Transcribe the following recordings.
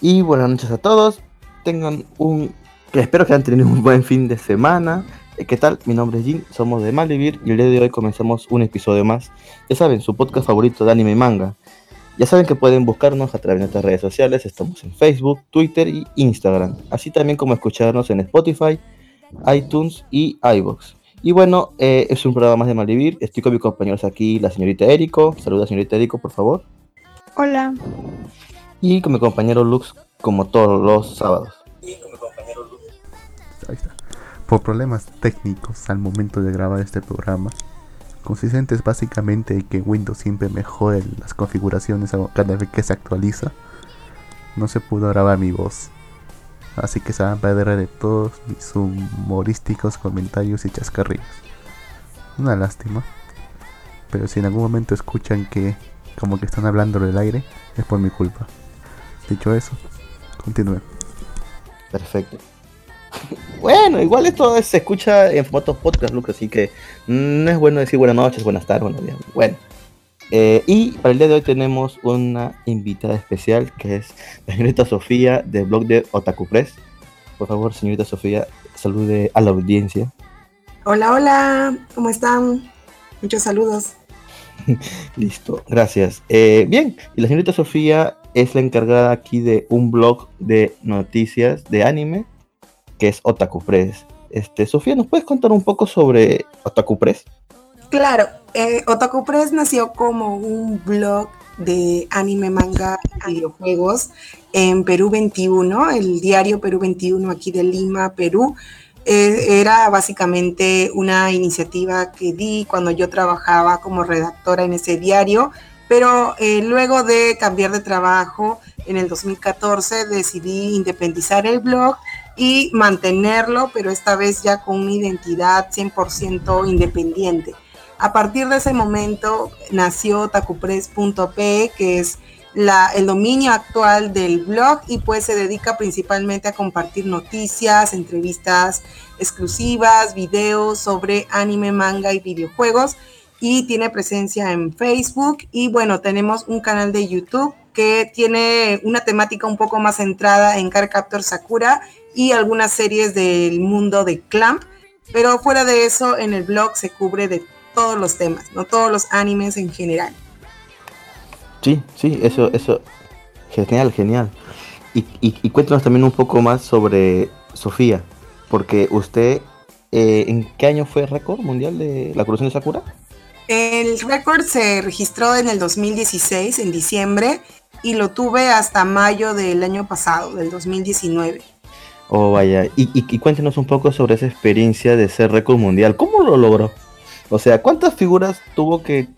Y buenas noches a todos. Tengan un. Espero que hayan tenido un buen fin de semana. Eh, ¿Qué tal? Mi nombre es Jin, somos de Malivir y el día de hoy comenzamos un episodio más. Ya saben, su podcast favorito de anime y manga. Ya saben que pueden buscarnos a través de nuestras redes sociales. Estamos en Facebook, Twitter y Instagram. Así también como escucharnos en Spotify, iTunes y iBox. Y bueno, eh, es un programa más de Malivir. Estoy con mis compañeros aquí, la señorita Erico. Saluda, señorita Erico, por favor. Hola. Y con mi compañero Lux, como todos los sábados. Ahí está. Por problemas técnicos al momento de grabar este programa, consistentes básicamente en que Windows siempre mejore las configuraciones cada vez que se actualiza, no se pudo grabar mi voz. Así que se van a perder de todos mis humorísticos comentarios y chascarrillos. Una lástima. Pero si en algún momento escuchan que como que están hablando del aire, es por mi culpa. Dicho eso, continúe. Perfecto. Bueno, igual esto se escucha en formato podcast, Lucas, así que no es bueno decir buenas noches, buenas tardes, buenos días. Bueno, eh, y para el día de hoy tenemos una invitada especial que es la señorita Sofía del blog de Otaku Press. Por favor, señorita Sofía, salude a la audiencia. Hola, hola, ¿cómo están? Muchos saludos. Listo, gracias. Eh, bien, y la señorita Sofía es la encargada aquí de un blog de noticias de anime que es Otaku Press. Este, Sofía, ¿nos puedes contar un poco sobre Otaku Press? Claro, eh, Otaku Press nació como un blog de anime, manga y videojuegos en Perú 21, el diario Perú 21 aquí de Lima, Perú. Eh, era básicamente una iniciativa que di cuando yo trabajaba como redactora en ese diario, pero eh, luego de cambiar de trabajo en el 2014 decidí independizar el blog y mantenerlo, pero esta vez ya con una identidad 100% independiente. A partir de ese momento nació tacupress.p, que es la, el dominio actual del blog y pues se dedica principalmente a compartir noticias, entrevistas exclusivas, videos sobre anime, manga y videojuegos y tiene presencia en Facebook y bueno, tenemos un canal de YouTube que tiene una temática un poco más centrada en Car Captor Sakura y algunas series del mundo de Clamp, pero fuera de eso en el blog se cubre de todos los temas, no todos los animes en general. Sí, sí, eso, eso, genial, genial. Y, cuéntanos también un poco más sobre Sofía, porque usted, eh, ¿en qué año fue récord mundial de la colección de Sakura? El récord se registró en el 2016, en diciembre, y lo tuve hasta mayo del año pasado, del 2019. Oh, vaya. Y, y, cuéntenos un poco sobre esa experiencia de ser récord mundial. ¿Cómo lo logró? O sea, ¿cuántas figuras tuvo que,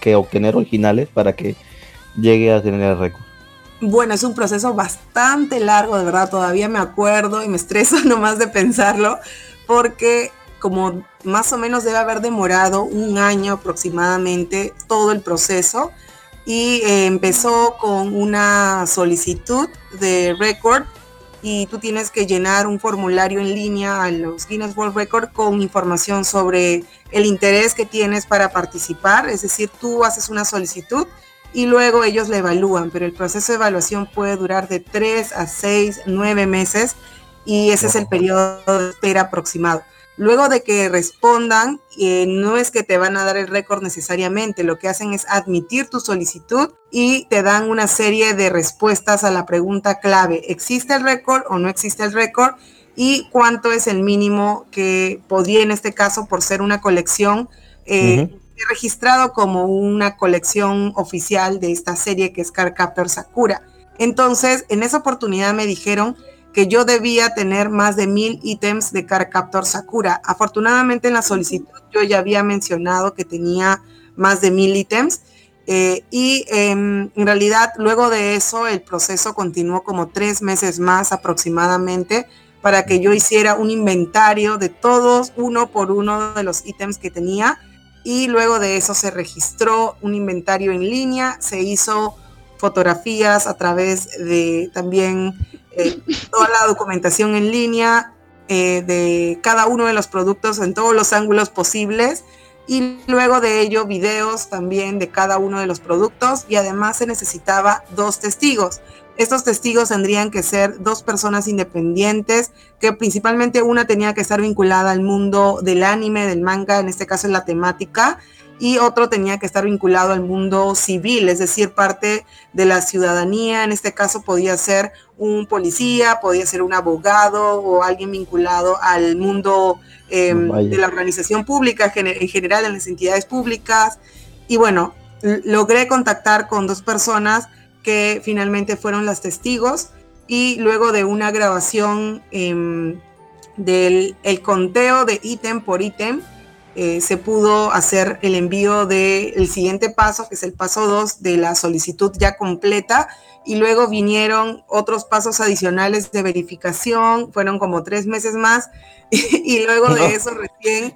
que obtener originales para que llegue a tener el récord? Bueno, es un proceso bastante largo, de verdad, todavía me acuerdo y me estreso nomás de pensarlo, porque como más o menos debe haber demorado un año aproximadamente todo el proceso. Y eh, empezó con una solicitud de récord y tú tienes que llenar un formulario en línea a los Guinness World Record con información sobre el interés que tienes para participar, es decir, tú haces una solicitud y luego ellos la evalúan, pero el proceso de evaluación puede durar de 3 a 6, 9 meses y ese es el periodo de espera aproximado. Luego de que respondan, eh, no es que te van a dar el récord necesariamente, lo que hacen es admitir tu solicitud y te dan una serie de respuestas a la pregunta clave, ¿existe el récord o no existe el récord? Y cuánto es el mínimo que podría en este caso, por ser una colección, eh, registrado como una colección oficial de esta serie que es Cardcaptor Sakura. Entonces, en esa oportunidad me dijeron que yo debía tener más de mil ítems de Car Captor Sakura. Afortunadamente en la solicitud yo ya había mencionado que tenía más de mil ítems eh, y em, en realidad luego de eso el proceso continuó como tres meses más aproximadamente para que yo hiciera un inventario de todos uno por uno de los ítems que tenía y luego de eso se registró un inventario en línea, se hizo fotografías a través de también toda la documentación en línea eh, de cada uno de los productos en todos los ángulos posibles y luego de ello videos también de cada uno de los productos y además se necesitaba dos testigos. Estos testigos tendrían que ser dos personas independientes, que principalmente una tenía que estar vinculada al mundo del anime, del manga, en este caso en la temática, y otro tenía que estar vinculado al mundo civil, es decir, parte de la ciudadanía. En este caso podía ser un policía, podía ser un abogado o alguien vinculado al mundo em, de la organización pública en general, en las entidades públicas. Y bueno, logré contactar con dos personas que finalmente fueron las testigos y luego de una grabación em, del el conteo de ítem por ítem, eh, se pudo hacer el envío del siguiente paso, que es el paso 2 de la solicitud ya completa, y luego vinieron otros pasos adicionales de verificación, fueron como tres meses más, y, luego de eso recién...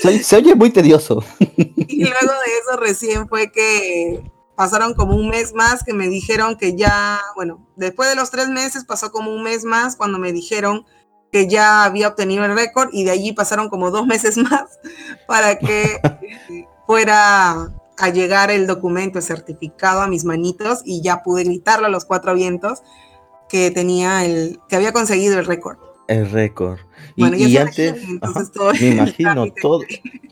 se, oye muy tedioso. y luego de eso recién fue que pasaron como un mes más que me dijeron que ya, bueno, después de los tres meses pasó como un mes más cuando me dijeron que ya había obtenido el récord y de allí pasaron como dos meses más para que fuera a llegar el documento certificado a mis manitos y ya pude gritarlo a los cuatro vientos que tenía el que había conseguido el récord. El récord. y, antes, me imagino, todo,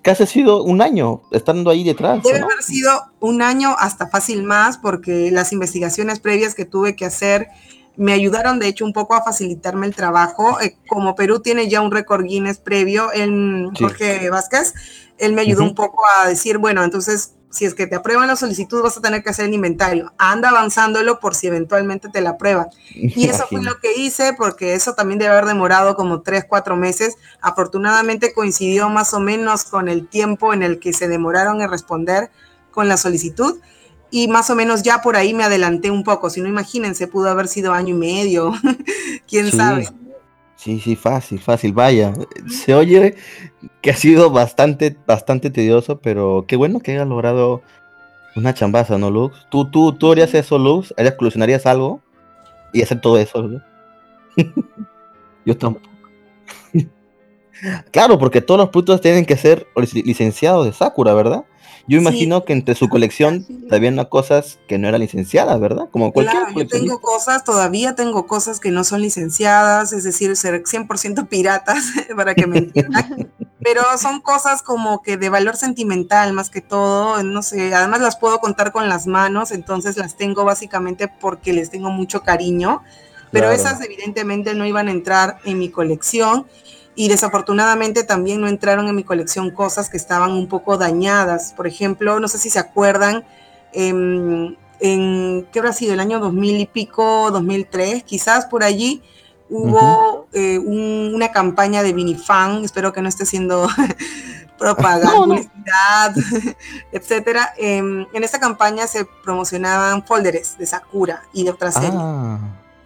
casi ha sido un año estando ahí detrás. Debe haber sido un año hasta fácil más, porque las investigaciones previas que tuve que hacer me ayudaron de hecho un poco a facilitarme el trabajo. Eh, como Perú tiene ya un récord Guinness previo, en Jorge Vázquez, él me ayudó un poco a decir, bueno, entonces si es que te aprueban la solicitud vas a tener que hacer el inventario. Anda avanzándolo por si eventualmente te la aprueban. Y eso fue lo que hice porque eso también debe haber demorado como tres, cuatro meses. Afortunadamente coincidió más o menos con el tiempo en el que se demoraron en responder con la solicitud y más o menos ya por ahí me adelanté un poco. Si no, imagínense, pudo haber sido año y medio, quién sabe. Sí, sí, fácil, fácil, vaya. Se oye que ha sido bastante, bastante tedioso, pero qué bueno que haya logrado una chambaza, ¿no, Lux? ¿Tú, tú, tú harías eso, Lux? ¿Harías, solucionarías algo? Y hacer todo eso, ¿no? Yo tampoco. claro, porque todos los productos tienen que ser licenciados de Sakura, ¿verdad? Yo imagino que entre su colección también no cosas que no eran licenciadas, ¿verdad? Como cualquier claro, yo tengo cosas, todavía tengo cosas que no son licenciadas, es decir, ser 100% piratas, para que me entiendan. Pero son cosas como que de valor sentimental más que todo, no sé, además las puedo contar con las manos, entonces las tengo básicamente porque les tengo mucho cariño, pero esas evidentemente no iban a entrar en mi colección y desafortunadamente también no entraron en mi colección cosas que estaban un poco dañadas. Por ejemplo, no sé si se acuerdan, em, en, ¿qué habrá sido? El año 2000 y pico, 2003, quizás por allí, hubo eh, una campaña de Vinifan, espero que no esté siendo propaganda, publicidad, etcétera. Em, en esta campaña se promocionaban folders de Sakura y de otras series.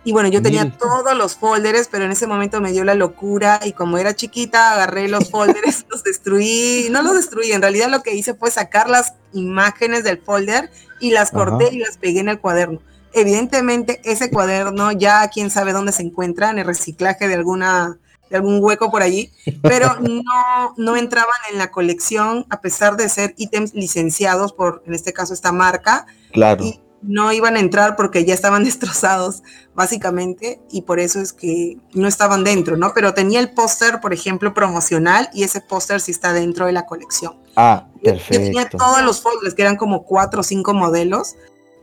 Y bueno, yo tenía todos los folders, pero en ese momento me dio la locura y como era chiquita, agarré los folders, los destruí, no los destruí, en realidad lo que hice fue sacar las imágenes del folder y las corté y las pegué en el cuaderno. Evidentemente ese cuaderno ya quién sabe dónde se encuentra, en el reciclaje de alguna de algún hueco por allí, pero no, no entraban en la colección a pesar de ser ítems licenciados por, en este caso, esta marca. Claro no iban a entrar porque ya estaban destrozados, básicamente, y por eso es que no estaban dentro, ¿no? Pero tenía el póster, por ejemplo, promocional, y ese póster sí está dentro de la colección. Ah, perfecto. Yo tenía todos los folders, que eran como cuatro o cinco modelos,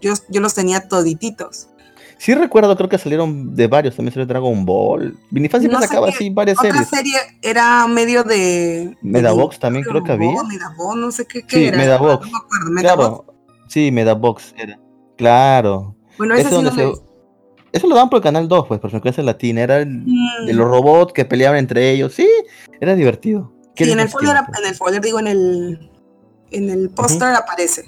yo, yo los tenía todititos. Sí recuerdo, creo que salieron de varios, también salió Dragon Ball. Vinifan siempre no sacaba así varias otra series. serie era medio de... Medabox también creo que había. Medabox, no sé qué, qué sí, era. Medabox. No me acuerdo, Medabox. Claro, sí, Medabox era. Claro. Bueno, eso, eso lo daban por el canal 2, pues, por frecuencia latina. Era el, de los mm. robots que peleaban entre ellos. Sí, era divertido. Sí, en el, folder, en el folder, digo, en el, en el póster aparece.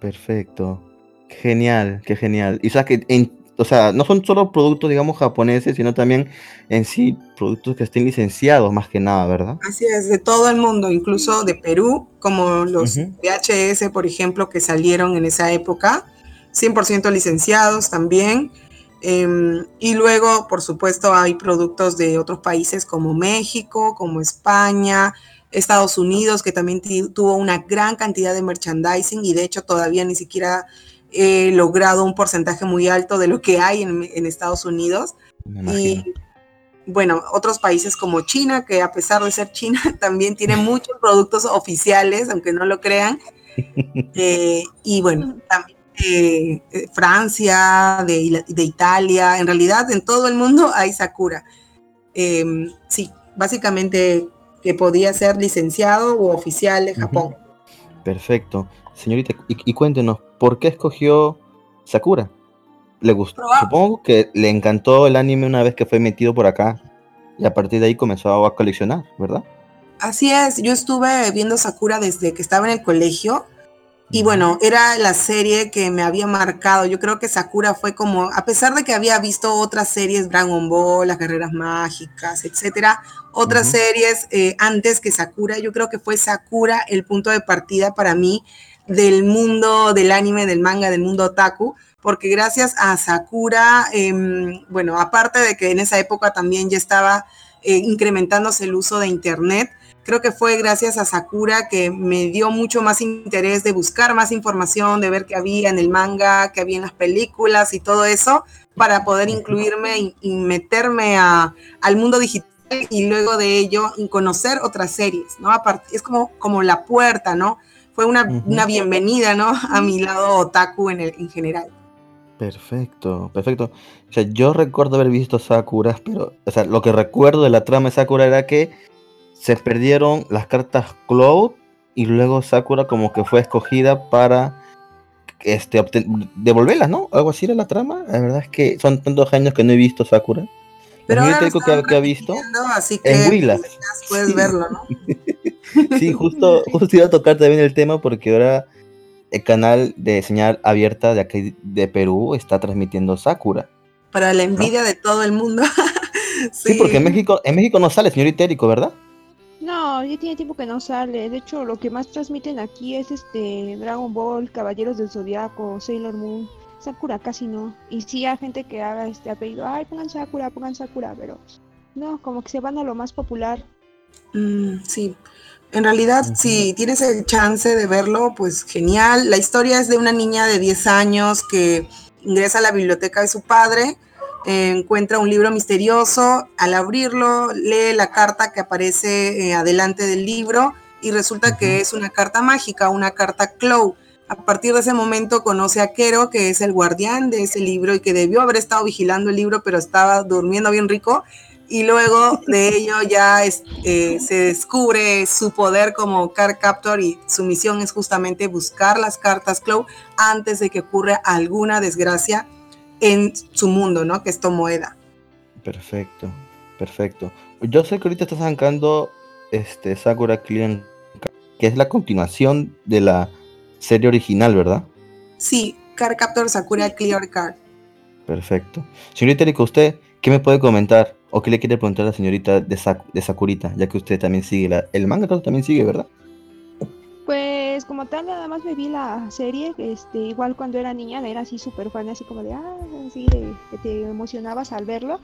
Perfecto. Genial, qué genial. Y o sea, que en, o sea, no son solo productos, digamos, japoneses, sino también en sí productos que estén licenciados más que nada, ¿verdad? Así es, de todo el mundo, incluso de Perú, como los VHS, por ejemplo, que salieron en esa época 100% licenciados también. Em, y luego, por supuesto, hay productos de otros países como México, como España, Estados Unidos, que también tuvo una gran cantidad de merchandising y de hecho todavía ni siquiera he logrado un porcentaje muy alto de lo que hay en, Estados Unidos. Y bueno, otros países como China, que a pesar de ser China, también tiene muchos productos oficiales, aunque no lo crean. Eh, y bueno, también eh, Francia, de, de, Italia, en realidad en todo el mundo hay Sakura. Em, sí, básicamente que podía ser licenciado o oficial de Japón. Perfecto. Señorita, y, cuéntenos, ¿por qué escogió Sakura? ¿Le gustó? Supongo que le encantó el anime una vez que fue metido por acá y a partir de ahí comenzó a coleccionar, ¿verdad? Así es, yo estuve viendo Sakura desde que estaba en el colegio y bueno, era la serie que me había marcado. Yo creo que Sakura fue como, a pesar de que había visto otras series, Dragon Ball, Las Guerreras Mágicas, etcétera, otras series eh, antes que Sakura, yo creo que fue Sakura el punto de partida para mí del mundo del anime, del manga, del mundo otaku, porque gracias a Sakura, em, bueno, aparte de que en esa época también ya estaba eh, incrementándose el uso de Internet, creo que fue gracias a Sakura que me dio mucho más interés de buscar más información, de ver qué había en el manga, qué había en las películas y todo eso, para poder incluirme y, meterme a, al mundo digital y luego de ello conocer otras series, ¿no? Aparte, es como, como la puerta, ¿no? Fue una, una bienvenida, ¿no? A mi lado otaku en, el, en general. Perfecto, perfecto. O sea, yo recuerdo haber visto Sakura, pero, o sea, lo que recuerdo de la trama de Sakura era que se perdieron las cartas Cloud y luego Sakura como que fue escogida para este devolverlas, ¿no? Algo así era la trama. La verdad es que son tantos años que no he visto Sakura. Pero ahora que, que ha visto así que en Willax. Puedes verlo, ¿no? sí, justo, justo iba a tocar también el tema porque ahora el canal de señal abierta de aquí de Perú está transmitiendo Sakura. Para la envidia de todo el mundo. sí. porque en México, en México no sale, señor Itérico, ¿verdad? No, ya tiene tiempo que no sale. De hecho, lo que más transmiten aquí es este Dragon Ball, Caballeros del Zodiaco, Sailor Moon. Sakura casi no. Y sí hay gente que haga este apellido, ay, pongan Sakura, pongan Sakura, pero no, como que se van a lo más popular. Mm, sí. En realidad, si tienes el chance de verlo, pues genial. La historia es de una niña de 10 años que ingresa a la biblioteca de su padre encuentra un libro misterioso, al abrirlo lee la carta que aparece eh, adelante del libro y resulta que es una carta mágica, una carta Clow. A partir de ese momento conoce a Kero, que es el guardián de ese libro y que debió haber estado vigilando el libro, pero estaba durmiendo bien rico. Y luego de ello ya eh, se descubre su poder como Card Captor y su misión es justamente buscar las cartas Clow antes de que ocurra alguna desgracia en su mundo, ¿no? Que es Tomoeda. Perfecto, perfecto. Yo sé que ahorita estás sacando este Sakura Clean, que es la continuación de la serie original, ¿verdad? Sí, Car Captor Sakura Clear Card. Perfecto. Señorita Erika, ¿usted qué me puede comentar o qué le quiere preguntar a la señorita de, de Sakurita, ya que usted también sigue la, el manga, también sigue, ¿verdad? Pues como tal, nada más me vi la serie, este, igual cuando era niña, era así súper fan, así como de, ah, así de, te emocionabas al verlo,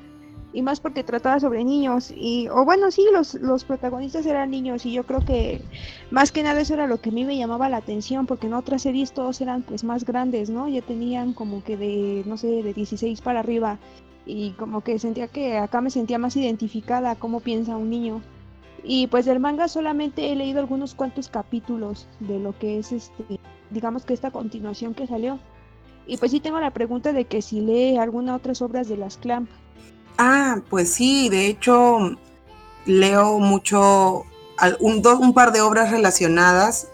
y más porque trataba sobre niños, y, o bueno, sí, los, los protagonistas eran niños, y yo creo que más que nada eso era lo que a mí me llamaba la atención, porque en otras series todos eran pues más grandes, ¿no? Ya tenían como que de, no sé, de 16 para arriba, y como que sentía que acá me sentía más identificada cómo piensa un niño. Y pues del manga solamente he leído algunos cuantos capítulos de lo que es este, digamos que esta continuación que salió. Y pues sí tengo la pregunta de que si lee alguna otras obras de las Clamp. Ah, pues sí, de hecho leo mucho, un, un par de obras relacionadas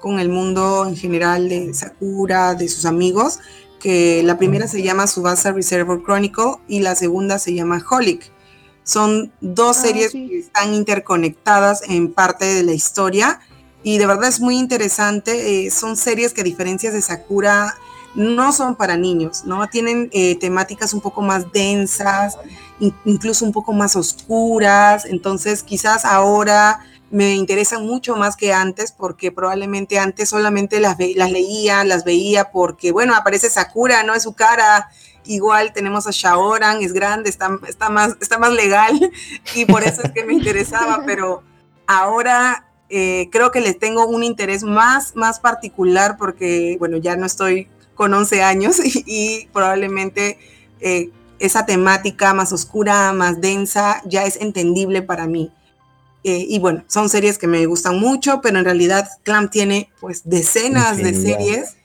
con el mundo en general de Sakura, de sus amigos, que la primera se llama Subasa Reservoir Chronicle y la segunda se llama Holic. Son dos ah, series que están interconectadas en parte de la historia y de verdad es muy interesante. Eh, son series que a diferencia de Sakura no son para niños, ¿no? Tienen eh, temáticas un poco más densas, incluso un poco más oscuras, entonces quizás ahora me interesan mucho más que antes porque probablemente antes solamente las, las leía, las veía porque, bueno, aparece Sakura, ¿no? Es su cara Igual tenemos a Shaoran, es grande, está, está, más, está más legal y por eso es que me interesaba, pero ahora eh, creo que les tengo un interés más, más particular porque, bueno, ya no estoy con 11 años y, probablemente eh, esa temática más oscura, más densa, ya es entendible para mí. Eh, y bueno, son series que me gustan mucho, pero en realidad Clam tiene pues decenas de series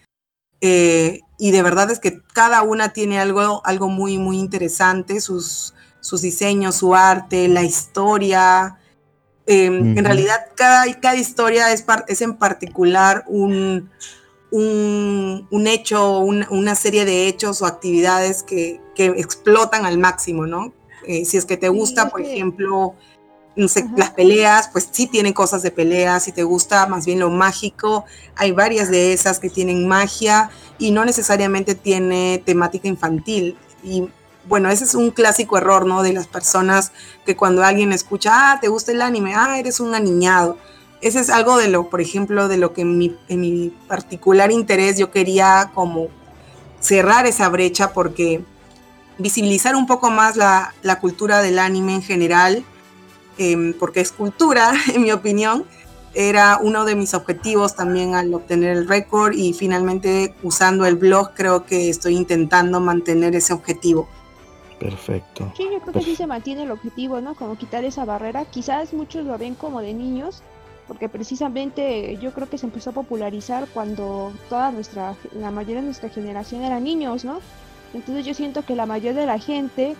y de verdad es que cada una tiene algo, algo muy, muy interesante, sus, sus diseños, su arte, la historia, Em, en realidad, cada, cada historia es, es en particular un, un, hecho, una serie de hechos o actividades que, explotan al máximo, ¿no? Eh, si es que te gusta, por ejemplo, las peleas, pues sí tienen cosas de peleas, si te gusta más bien lo mágico, hay varias de esas que tienen magia y no necesariamente tiene temática infantil. Y bueno, ese es un clásico error, ¿no? De las personas que cuando alguien escucha, ah, te gusta el anime, ah, eres un aniñado. Ese es algo de lo, por ejemplo, de lo que en mi, particular interés yo quería como cerrar esa brecha porque visibilizar un poco más la, cultura del anime en general, em, porque es cultura, en mi opinión, era uno de mis objetivos también al obtener el récord y finalmente usando el blog creo que estoy intentando mantener ese objetivo. Perfecto. Sí, yo creo que sí se mantiene el objetivo, ¿no? Como quitar esa barrera. Quizás muchos lo ven como de niños, porque precisamente yo creo que se empezó a popularizar cuando toda nuestra, la mayoría de nuestra generación eran niños, ¿no? Entonces yo siento que la mayoría de la gente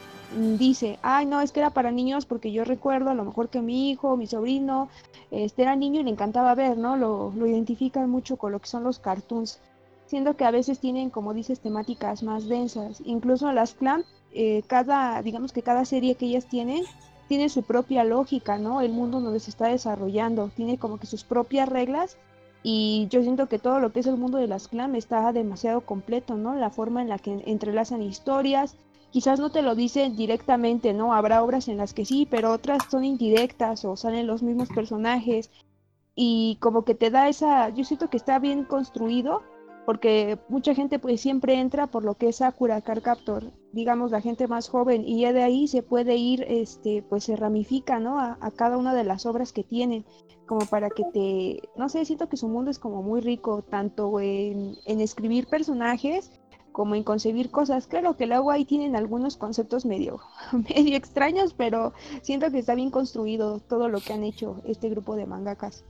dice, ay, no, es que era para niños porque yo recuerdo a lo mejor que mi hijo, mi sobrino, este era niño y le encantaba ver, ¿no? Lo, lo identifican mucho con lo que son los cartoons, siendo que a veces tienen, como dices, temáticas más densas. Incluso las clan eh, cada, digamos que cada serie que ellas tienen tiene su propia lógica, ¿no? El mundo donde se está desarrollando, tiene como que sus propias reglas y yo siento que todo lo que es el mundo de las clan está demasiado completo, ¿no? La forma en la que entrelazan historias, quizás no te lo dicen directamente, ¿no? Habrá obras en las que sí, pero otras son indirectas o salen los mismos personajes y como que te da esa, yo siento que está bien construido porque mucha gente pues siempre entra por lo que es Sakura Car Captor, digamos la gente más joven y ya de ahí se puede ir, este, pues se ramifica, ¿no? A, cada una de las obras que tienen, como para que te, no sé, siento que su mundo es como muy rico, tanto en, escribir personajes como en concebir cosas. Claro que luego ahí tienen algunos conceptos medio, medio extraños, pero siento que está bien construido todo lo que han hecho este grupo de mangakas.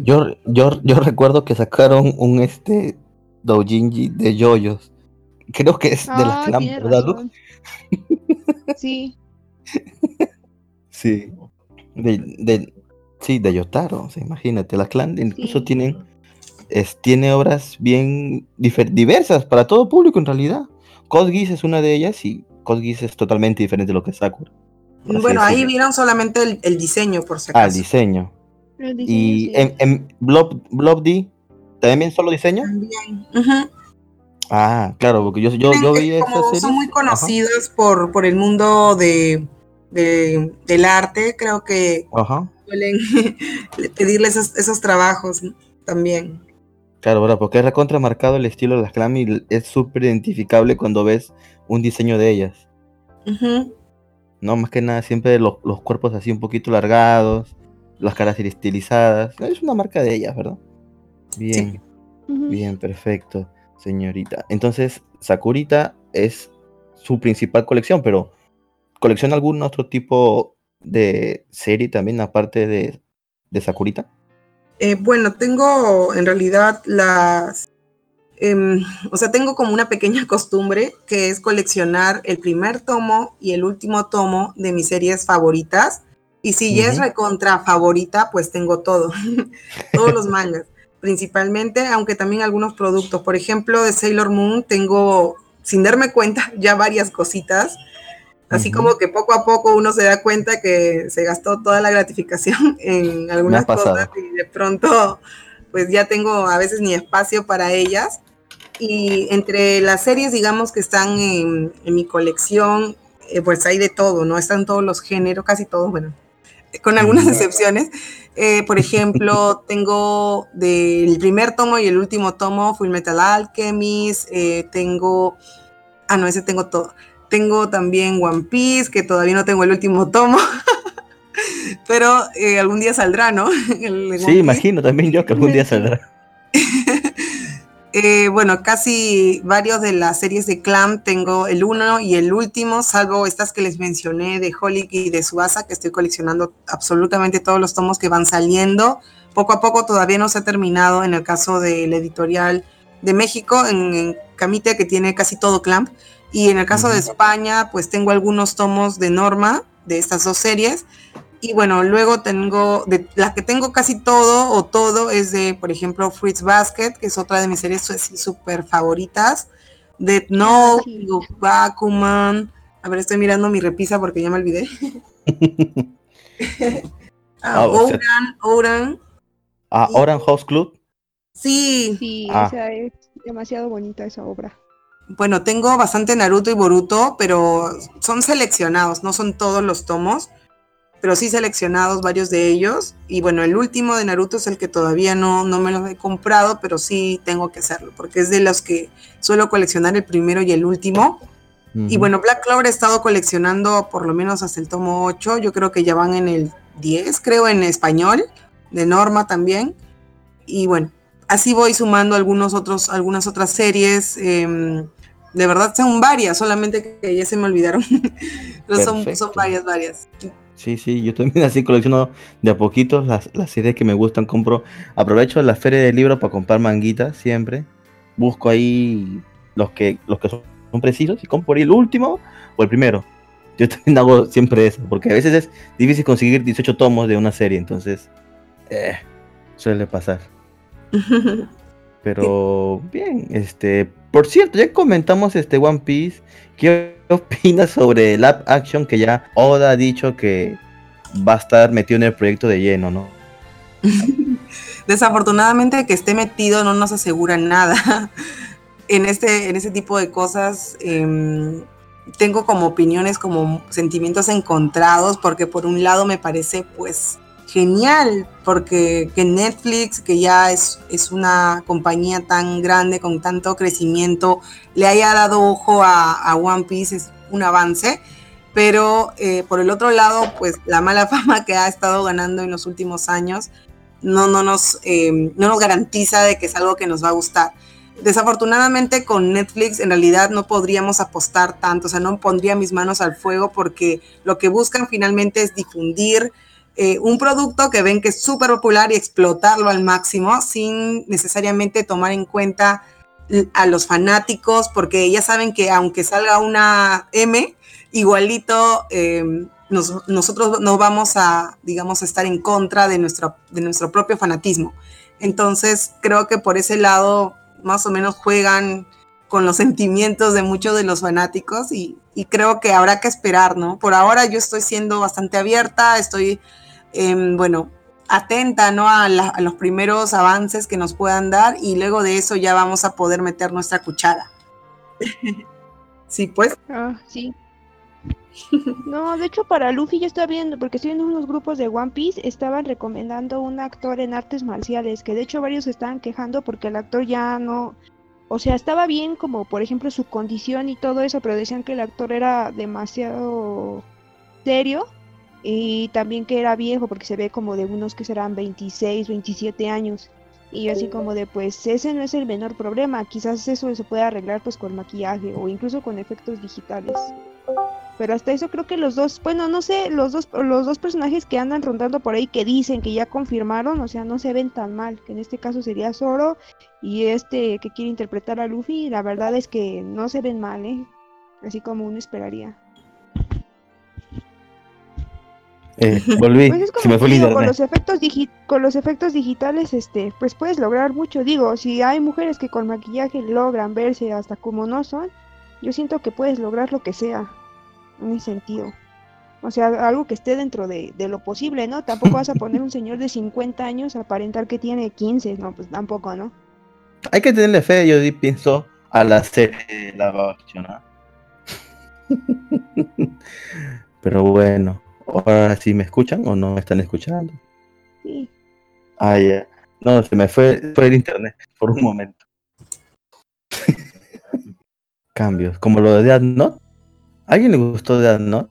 Yo, yo, yo recuerdo que sacaron un este doujinji de yoyos. Creo que es de las ah, clan, ¿verdad, Sí. sí. De, de, sí, de Yotaro, imagínate. Las clan incluso tienen es, tiene obras bien diversas para todo público en realidad. Code es una de ellas y Code es totalmente diferente de lo que es Sakura. Bueno, ahí vieron solamente el, el, diseño, por si acaso. Ah, el diseño. Y en, en Blob, Blob D, ¿también solo diseño? También. Ah, claro, porque yo, yo, yo vi esa serie. Son muy conocidos por, por el mundo de, del arte, creo que suelen pedirles esos, esos, trabajos también. Claro, ¿verdad? Porque es recontra marcado el estilo de las clam y es súper identificable cuando ves un diseño de ellas. No, más que nada, siempre los, los cuerpos así un poquito largados, las caras estilizadas. Es una marca de ellas, ¿verdad? Bien, bien, perfecto, señorita. Entonces, Sakurita es su principal colección, pero ¿colecciona algún otro tipo de serie también aparte de, de Sakurita? Eh, bueno, tengo en realidad las... Em, o sea, tengo como una pequeña costumbre que es coleccionar el primer tomo y el último tomo de mis series favoritas y si ya es recontra favorita, pues tengo todo, todos los mangas, principalmente, aunque también algunos productos. Por ejemplo, de Sailor Moon tengo, sin darme cuenta, ya varias cositas. Así como que poco a poco uno se da cuenta que se gastó toda la gratificación en algunas cosas y de pronto pues ya tengo a veces ni espacio para ellas. Y entre las series, digamos, que están en, mi colección, eh, pues hay de todo, ¿no? Están todos los géneros, casi todos, bueno, con algunas excepciones. Eh, por ejemplo, tengo del primer tomo y el último tomo Full Metal Alchemist, eh, tengo, ah, no, ese tengo todo. Tengo también One Piece, que todavía no tengo el último tomo. pero eh, algún día saldrá, ¿no? sí, imagino también yo que algún día saldrá. Eh, bueno, casi varios de las series de Clam tengo el uno y el último, salvo estas que les mencioné de Holic y de Suasa, que estoy coleccionando absolutamente todos los tomos que van saliendo. Poco a poco todavía no se ha terminado en el caso del editorial de México, en, Camite, que tiene casi todo Clamp. Y en el caso de España, pues tengo algunos tomos de Norma de estas dos series y bueno, luego tengo, de la que tengo casi todo o todo es de, por ejemplo, Fruits Basket, que es otra de mis series súper favoritas. de Note, Bakuman. A ver, estoy mirando mi repisa porque ya me olvidé. ah, Oran, Oran. Ah, Oran House Club. Sí. Sí, ah. es demasiado bonita esa obra. Bueno, tengo bastante Naruto y Boruto, pero son seleccionados, no son todos los tomos pero sí seleccionados varios de ellos. Y bueno, el último de Naruto es el que todavía no, no me lo he comprado, pero sí tengo que hacerlo, porque es de los que suelo coleccionar el primero y el último. Y bueno, Black Clover he estado coleccionando por lo menos hasta el tomo 8, yo creo que ya van en el 10, creo, en español, de Norma también. Y bueno, así voy sumando algunos otros, algunas otras series. Em, de verdad son varias, solamente que ya se me olvidaron. Pero son, son varias, varias. Sí, sí, yo también así colecciono de a poquitos las, series que me gustan, compro, aprovecho la feria de libros para comprar manguitas siempre, busco ahí los que, los que son, precisos y compro ahí el último o el primero. Yo también hago siempre eso, porque a veces es difícil conseguir 18 tomos de una serie, entonces eh, suele pasar. Pero bien, este, por cierto, ya comentamos este One Piece. ¿Qué opinas sobre el app action que ya Oda ha dicho que va a estar metido en el proyecto de lleno, no? Desafortunadamente que esté metido no nos asegura nada. en este, en ese tipo de cosas em, tengo como opiniones, como sentimientos encontrados, porque por un lado me parece pues genial, porque que Netflix, que ya es, es una compañía tan grande, con tanto crecimiento, le haya dado ojo a, One Piece es un avance, pero eh, por el otro lado, pues la mala fama que ha estado ganando en los últimos años no, no, nos, em, no nos garantiza de que es algo que nos va a gustar. Desafortunadamente con Netflix en realidad no podríamos apostar tanto, o sea, no pondría mis manos al fuego porque lo que buscan finalmente es difundir eh, un producto que ven que es súper popular y explotarlo al máximo sin necesariamente tomar en cuenta a los fanáticos, porque ya saben que aunque salga una M, igualito em, nosotros no vamos a, digamos, estar en contra de nuestro, de nuestro propio fanatismo. Entonces, creo que por ese lado, más o menos juegan con los sentimientos de muchos de los fanáticos y, y creo que habrá que esperar, ¿no? Por ahora yo estoy siendo bastante abierta, estoy Em, bueno, atenta ¿no? A, los primeros avances que nos puedan dar y luego de eso ya vamos a poder meter nuestra cuchara. sí, pues. Ah, sí. No, de hecho para Luffy yo estaba viendo, porque estoy viendo unos grupos de One Piece, estaban recomendando un actor en artes marciales, que de hecho varios se estaban quejando porque el actor ya no, o sea, estaba bien como por ejemplo su condición y todo eso, pero decían que el actor era demasiado serio y también que era viejo porque se ve como de unos que serán 26, 27 años. Y así como de, pues ese no es el menor problema, quizás eso se puede arreglar pues con maquillaje o incluso con efectos digitales. Pero hasta eso creo que los dos, bueno, no sé, los dos, los dos personajes que andan rondando por ahí que dicen que ya confirmaron, o sea, no se ven tan mal, que en este caso sería Zoro y este que quiere interpretar a Luffy, la verdad es que no se ven mal, ¿eh? Así como uno esperaría. Eh, volví, pues se me fue con los efectos con los efectos digitales, este, pues puedes lograr mucho. Digo, si hay mujeres que con maquillaje logran verse hasta como no son, yo siento que puedes lograr lo que sea, en ese sentido. O sea, algo que esté dentro de, lo posible, ¿no? Tampoco vas a poner un señor de 50 años a aparentar que tiene 15, no, pues tampoco, ¿no? Hay que tenerle fe, yo pienso, a la serie la Pero bueno. Ahora sí me escuchan o no me están escuchando. Sí. Ah, ya. No, se me fue, fue el internet por un momento. Cambios, como lo de Death ¿A alguien le gustó Death Note?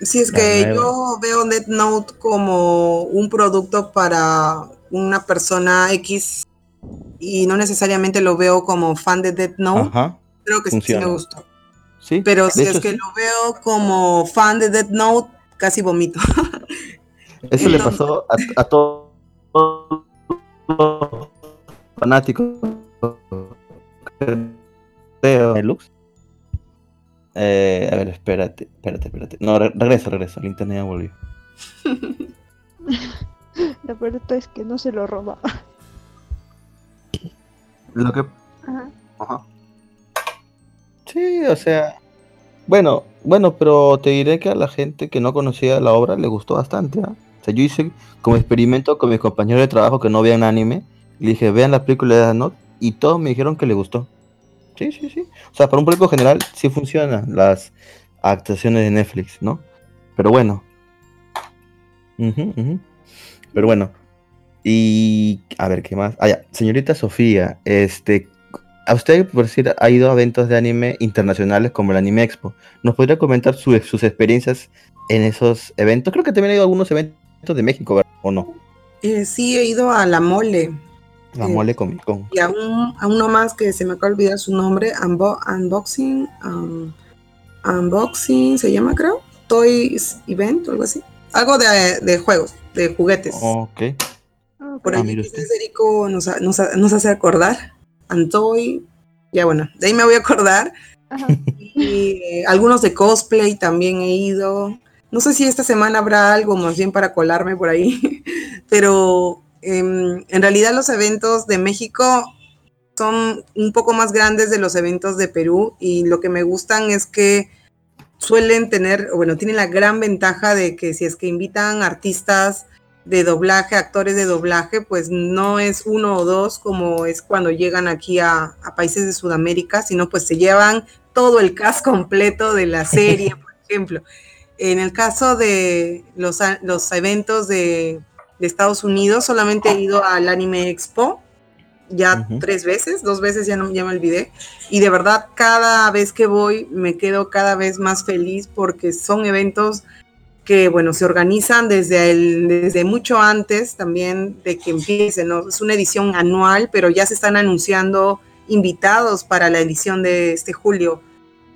Sí, es que yo veo Death Note como un producto para una persona X y no necesariamente lo veo como fan de Death Note. Creo que sí me gustó. ¿Sí? Pero si es que lo veo como fan de Death Note, casi vomito. Eso le pasó a, todos los fanáticos de Lux. Eh, a ver, espérate, espérate, espérate. No, regreso, regreso. El internet ya volvió. La verdad es que no se lo roba. Lo que. Ajá. Sí, o sea. Bueno, bueno, pero te diré que a la gente que no conocía la obra le gustó bastante. ¿ah? O sea, yo hice como experimento con mis compañeros de trabajo que no vean anime. Y dije, vean la película de Danot. Y todos me dijeron que le gustó. Sí, sí, sí. O sea, para un público general sí funcionan las actuaciones de Netflix, ¿no? Pero bueno. Pero bueno. Y a ver, ¿qué más? Ah, ya. Señorita Sofía, este, a usted, por decir, ha ido a eventos de anime internacionales como el Anime Expo. ¿Nos podría comentar sus experiencias en esos eventos? Creo que también ha ido a algunos eventos de México, ¿verdad? ¿O no? Eh, sí, he ido a La Mole. La Mole Comic Con. Y a, un, a uno más que se me acaba de olvidar su nombre, Unboxing. Um, unboxing, se llama, creo. Toys Event o algo así. Algo de, de juegos, de juguetes. Ok. Por ah, ahí Federico nos, nos, nos hace acordar. Antoy, ya bueno, de ahí me voy a acordar. Y eh, algunos de cosplay también he ido. No sé si esta semana habrá algo más bien para colarme por ahí, pero em, en realidad los eventos de México son un poco más grandes de los eventos de Perú y lo que me gustan es que suelen tener, bueno, tienen la gran ventaja de que si es que invitan artistas de doblaje, actores de doblaje, pues no es uno o dos como es cuando llegan aquí a, países de Sudamérica, sino pues se llevan todo el cast completo de la serie, por ejemplo. En el caso de los, los eventos de, Estados Unidos, solamente he ido al Anime Expo, ya tres veces, dos veces ya, no, ya me olvidé, y de verdad cada vez que voy me quedo cada vez más feliz porque son eventos que bueno, se organizan desde, el, desde mucho antes también de que empiece, ¿no? Es una edición anual, pero ya se están anunciando invitados para la edición de este julio.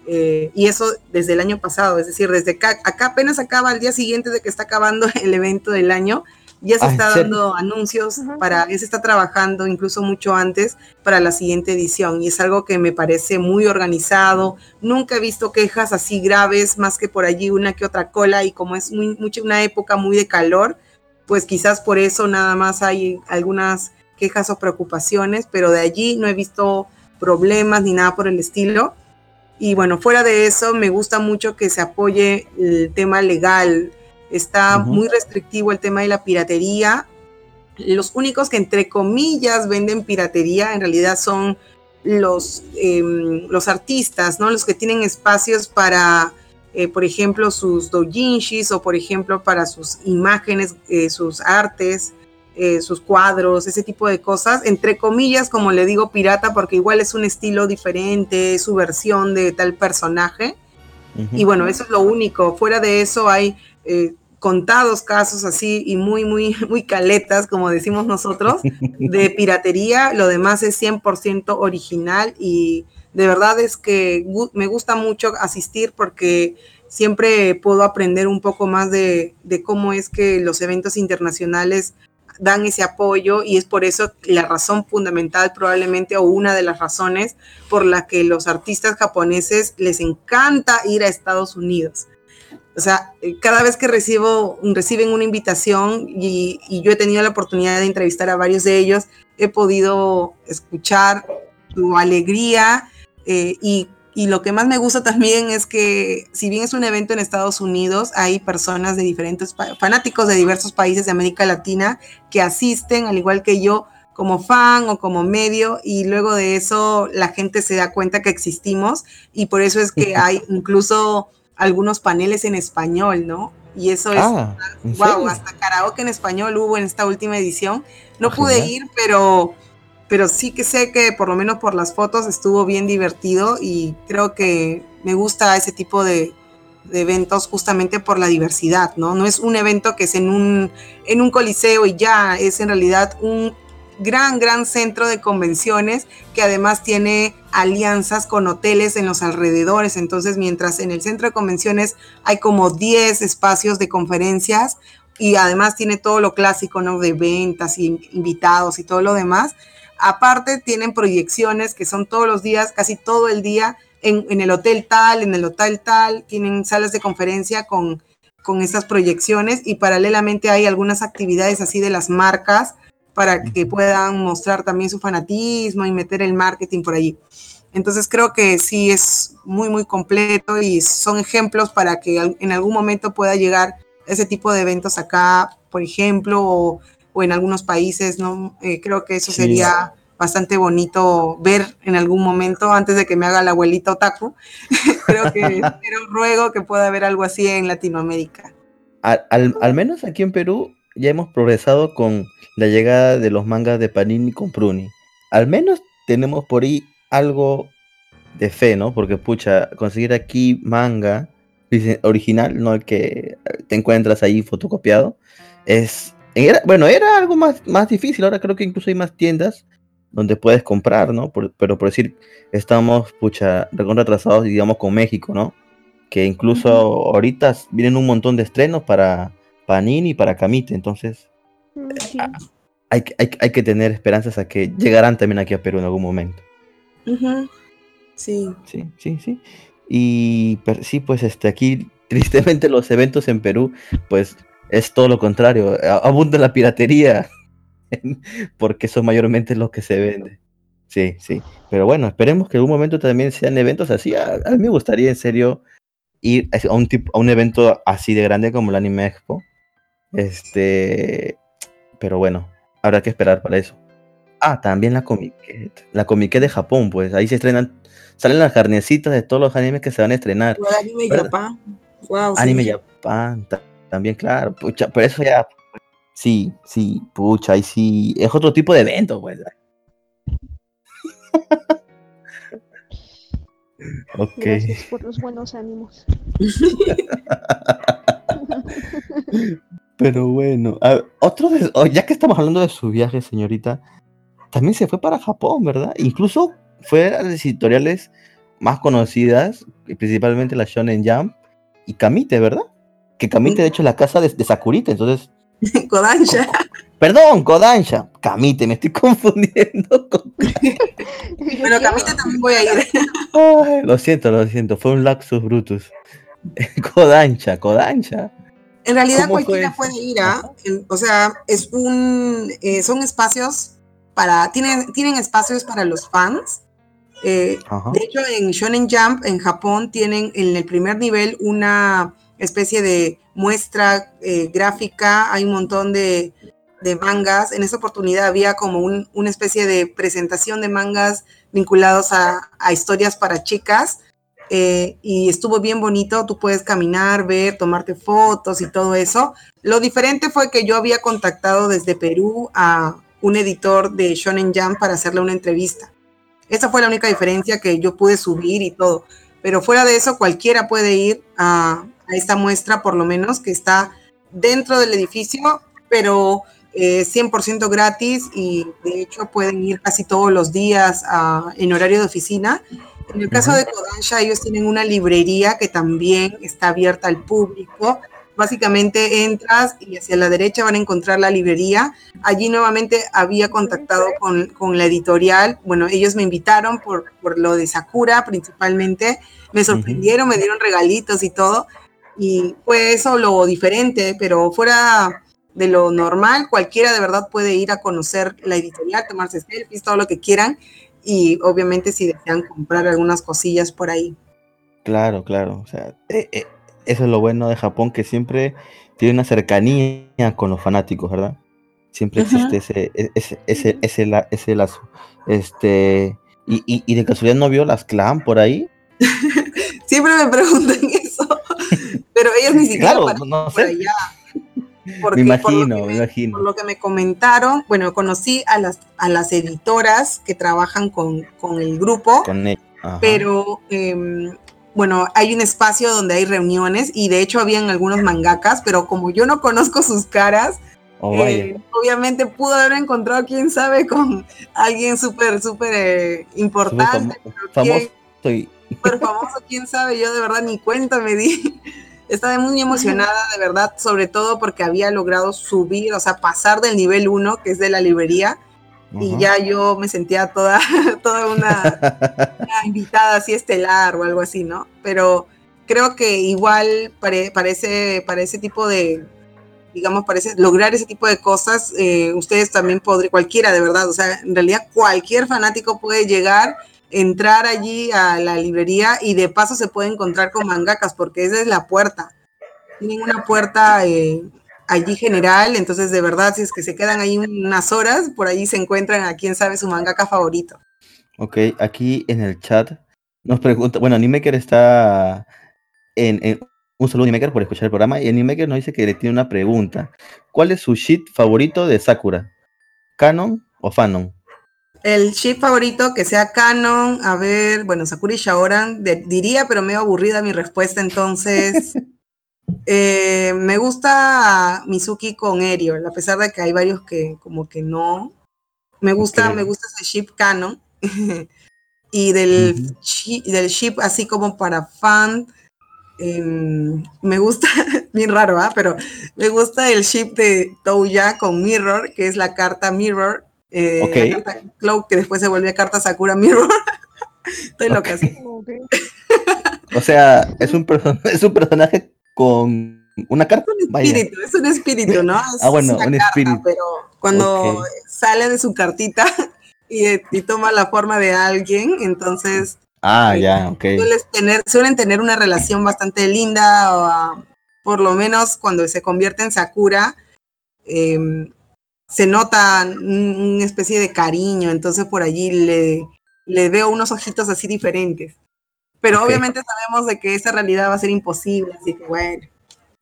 Eh, y eso desde el año pasado, es decir, desde acá, acá apenas acaba el día siguiente de que está acabando el evento del año, ya se ah, está dando anuncios para, ya se está trabajando incluso mucho antes para la siguiente edición y es algo que me parece muy organizado. Nunca he visto quejas así graves, más que por allí una que otra cola y como es muy, mucho, una época muy de calor, pues quizás por eso nada más hay algunas quejas o preocupaciones, pero de allí no he visto problemas ni nada por el estilo. Y bueno, fuera de eso, me gusta mucho que se apoye el tema legal, Está muy restrictivo el tema de la piratería. Los únicos que entre comillas venden piratería en realidad son los, em, los artistas, ¿no? Los que tienen espacios para, eh, por ejemplo, sus doujinshis o, por ejemplo, para sus imágenes, eh, sus artes, eh, sus cuadros, ese tipo de cosas. Entre comillas, como le digo, pirata, porque igual es un estilo diferente, es su versión de tal personaje. Y bueno, eso es lo único. Fuera de eso hay eh, contados casos así y muy, muy, muy caletas, como decimos nosotros, de piratería. Lo demás es 100% original y de verdad es que me gusta mucho asistir porque siempre puedo aprender un poco más de, de, cómo es que los eventos internacionales dan ese apoyo y es por eso la razón fundamental probablemente o una de las razones por la que los artistas japoneses les encanta ir a Estados Unidos o sea, eh, cada vez que recibo, reciben una invitación y, yo he tenido la oportunidad de entrevistar a varios de ellos, he podido escuchar su alegría eh, y, y, lo que más me gusta también es que si bien es un evento en Estados Unidos, hay personas de diferentes, fanáticos de diversos países de América Latina que asisten, al igual que yo, como fan o como medio y luego de eso la gente se da cuenta que existimos y por eso es que hay incluso algunos paneles en español, ¿no? Y eso es, wow, ah, hasta karaoke en español hubo en esta última edición. No pude ir, pero, pero sí que sé que por lo menos por las fotos estuvo bien divertido y creo que me gusta ese tipo de, de eventos justamente por la diversidad, ¿no? No es un evento que es en un, en un coliseo y ya, es en realidad un gran, gran centro de convenciones que además tiene alianzas con hoteles en los alrededores. Entonces, mientras en el centro de convenciones hay como 10 espacios de conferencias y además tiene todo lo clásico, ¿no? De ventas y invitados y todo lo demás. Aparte, tienen proyecciones que son todos los días, casi todo el día, en, el hotel tal, en el hotel tal, tienen salas de conferencia con, con estas proyecciones y paralelamente hay algunas actividades así de las marcas para que puedan mostrar también su fanatismo y meter el marketing por allí. Entonces creo que sí es muy, muy completo y son ejemplos para que en algún momento pueda llegar ese tipo de eventos acá, por ejemplo, o, en algunos países, ¿no? Eh, creo que eso sería bastante bonito ver en algún momento antes de que me haga la abuelita otaku. creo que pero ruego que pueda haber algo así en Latinoamérica. Al, al, menos aquí en Perú ya hemos progresado con la llegada de los mangas de Panini con Pruni. Al menos tenemos por ahí algo de fe, ¿no? Porque, pucha, conseguir aquí manga original, no el que te encuentras ahí fotocopiado, es... bueno, era algo más, más difícil, ahora creo que incluso hay más tiendas donde puedes comprar, ¿no? pero por decir, estamos, pucha, recontra digamos, con México, ¿no? Que incluso ahorita vienen un montón de estrenos para Panini y para Camite, entonces mm, hay, hay, que tener esperanzas a que llegarán también aquí a Perú en algún momento. Sí. Sí, sí, sí. Y sí, pues este, aquí tristemente los eventos en Perú, pues es todo lo contrario, abunda la piratería. porque eso mayormente es lo que se vende. Sí, sí. Pero bueno, esperemos que en algún momento también sean eventos así. A, mí me gustaría en serio ir a un, tipo, a un evento así de grande como el Anime Expo. Este, pero bueno, habrá que esperar para eso. Ah, también la Comic La Comic de Japón, pues ahí se estrenan, salen las carnecitas de todos los animes que se van a estrenar. Anime Japan. Wow, anime Japan, también, claro. Pucha, pero eso ya Sí, sí, pucha, y sí, es otro tipo de evento, pues. ok. Gracias por los buenos ánimos. Pero bueno, otro de, oh, ya que estamos hablando de su viaje, señorita, también se fue para Japón, ¿verdad? Incluso fue a las editoriales más conocidas, principalmente la Shonen Jump y Kamite, ¿verdad? Que Kamite, de hecho, es la casa de, de Sakurita, entonces Kodansha. Perdón, Kodansha. Kamite, me estoy confundiendo. Con... bueno, Kamite también voy a ir. lo siento, lo siento. Fue un laxus brutus. Kodansha, Kodansha. En realidad cualquiera puede ir a, ¿ah? o sea, es un, eh, son espacios para, tienen, tienen espacios para los fans. Eh, de hecho, en Shonen Jump, en Japón, tienen en el primer nivel una especie de muestra eh, gráfica, hay un montón de, mangas. En esta oportunidad había como una especie de presentación de mangas vinculados a, historias para chicas. Eh, y estuvo bien bonito, tú puedes caminar, ver, tomarte fotos y todo eso. Lo diferente fue que yo había contactado desde Perú a un editor de Shonen Jump para hacerle una entrevista. Esa fue la única diferencia que yo pude subir y todo. Pero fuera de eso, cualquiera puede ir a, a esta muestra, por lo menos, que está dentro del edificio, pero 100% eh, gratis y de hecho pueden ir casi todos los días en horario de oficina. En el caso de Kodansha, ellos tienen una librería que también está abierta al público. Básicamente entras y hacia la derecha van a encontrar la librería. Allí nuevamente había contactado con, con la editorial. Bueno, ellos me invitaron por, por lo de Sakura principalmente. Me sorprendieron, me dieron regalitos y todo y fue eso lo diferente, pero fuera de lo normal, cualquiera de verdad puede ir a conocer la editorial, tomarse selfies, todo lo que quieran y obviamente si desean comprar algunas cosillas por ahí. Claro, claro, o sea, eh, eh, eso es lo bueno de Japón, que siempre tiene una cercanía con los fanáticos, ¿verdad? Siempre existe ese, e, ese, ese, ese, ese lazo. Este, y, y, y de casualidad no vio las clan por ahí. siempre me preguntan eso. Pero ellos ni siquiera claro, no sé. allá. Me imagino, me, imagino. Por lo que me comentaron, bueno, conocí a las, a las editoras que trabajan con, con el grupo, pero em, bueno, hay un espacio donde hay reuniones y de hecho habían algunos mangakas, pero como yo no conozco sus caras, Oh, eh, obviamente pudo haber encontrado, quién sabe, con alguien súper, súper eh, importante, famo- quién- famoso, quién sabe, yo de verdad ni cuenta me di. Estaba muy emocionada, de verdad, sobre todo porque había logrado subir, o sea, pasar del nivel 1, que es de la librería, y Ujú. ya yo me sentía toda, toda una, una invitada así estelar o algo así, ¿no? Pero creo que igual pare- parece, para ese tipo de, digamos, parece lograr ese tipo de cosas, eh, ustedes también podrían, cualquiera de verdad, o sea, en realidad cualquier fanático puede llegar, entrar allí a la librería y de paso se puede encontrar con mangakas, porque esa es la puerta. Tienen una puerta eh, allí general, entonces de verdad, si es que se quedan ahí unas horas, por allí se encuentran a quién sabe su mangaka favorito. Ok, aquí en el chat nos pregunta, bueno, Animaker está en, un saludo Animaker por escuchar el programa y Animaker nos dice que le tiene una pregunta. ¿Cuál es su shit favorito de Sakura? ¿Canon o Fanon? El ship favorito que sea canon, a ver, bueno, Sakura y Shaoran, de- diría, pero medio aburrida mi respuesta, entonces eh, me gusta Mizuki con Eriol, a pesar de que hay varios que como que no. Me gusta, me gusta ese ship canon. y del, shi- del ship así como para fan, em, me gusta, bien raro, ¿ah? Pero me gusta el ship de Touya con Mirror, que es la carta Mirror. Eh, Ok. La carta Cloak, que después se volvió carta Sakura Mirror. Estoy loca. Ok. sí. Ok. O sea, es un, es un personaje con una carta. Es un Vaya. espíritu, es un espíritu, ¿no? Es, Ah, bueno, es un carta, espíritu. Pero cuando sale de su cartita y, y toma la forma de alguien, entonces Ah, Sí. ya, ok. sueles tener, suelen tener una relación bastante linda, o, ah, por lo menos cuando se convierte en Sakura, em, se nota un- una especie de cariño, entonces por allí le, le veo unos ojitos así diferentes. Pero obviamente sabemos de que esa realidad va a ser imposible, así que bueno.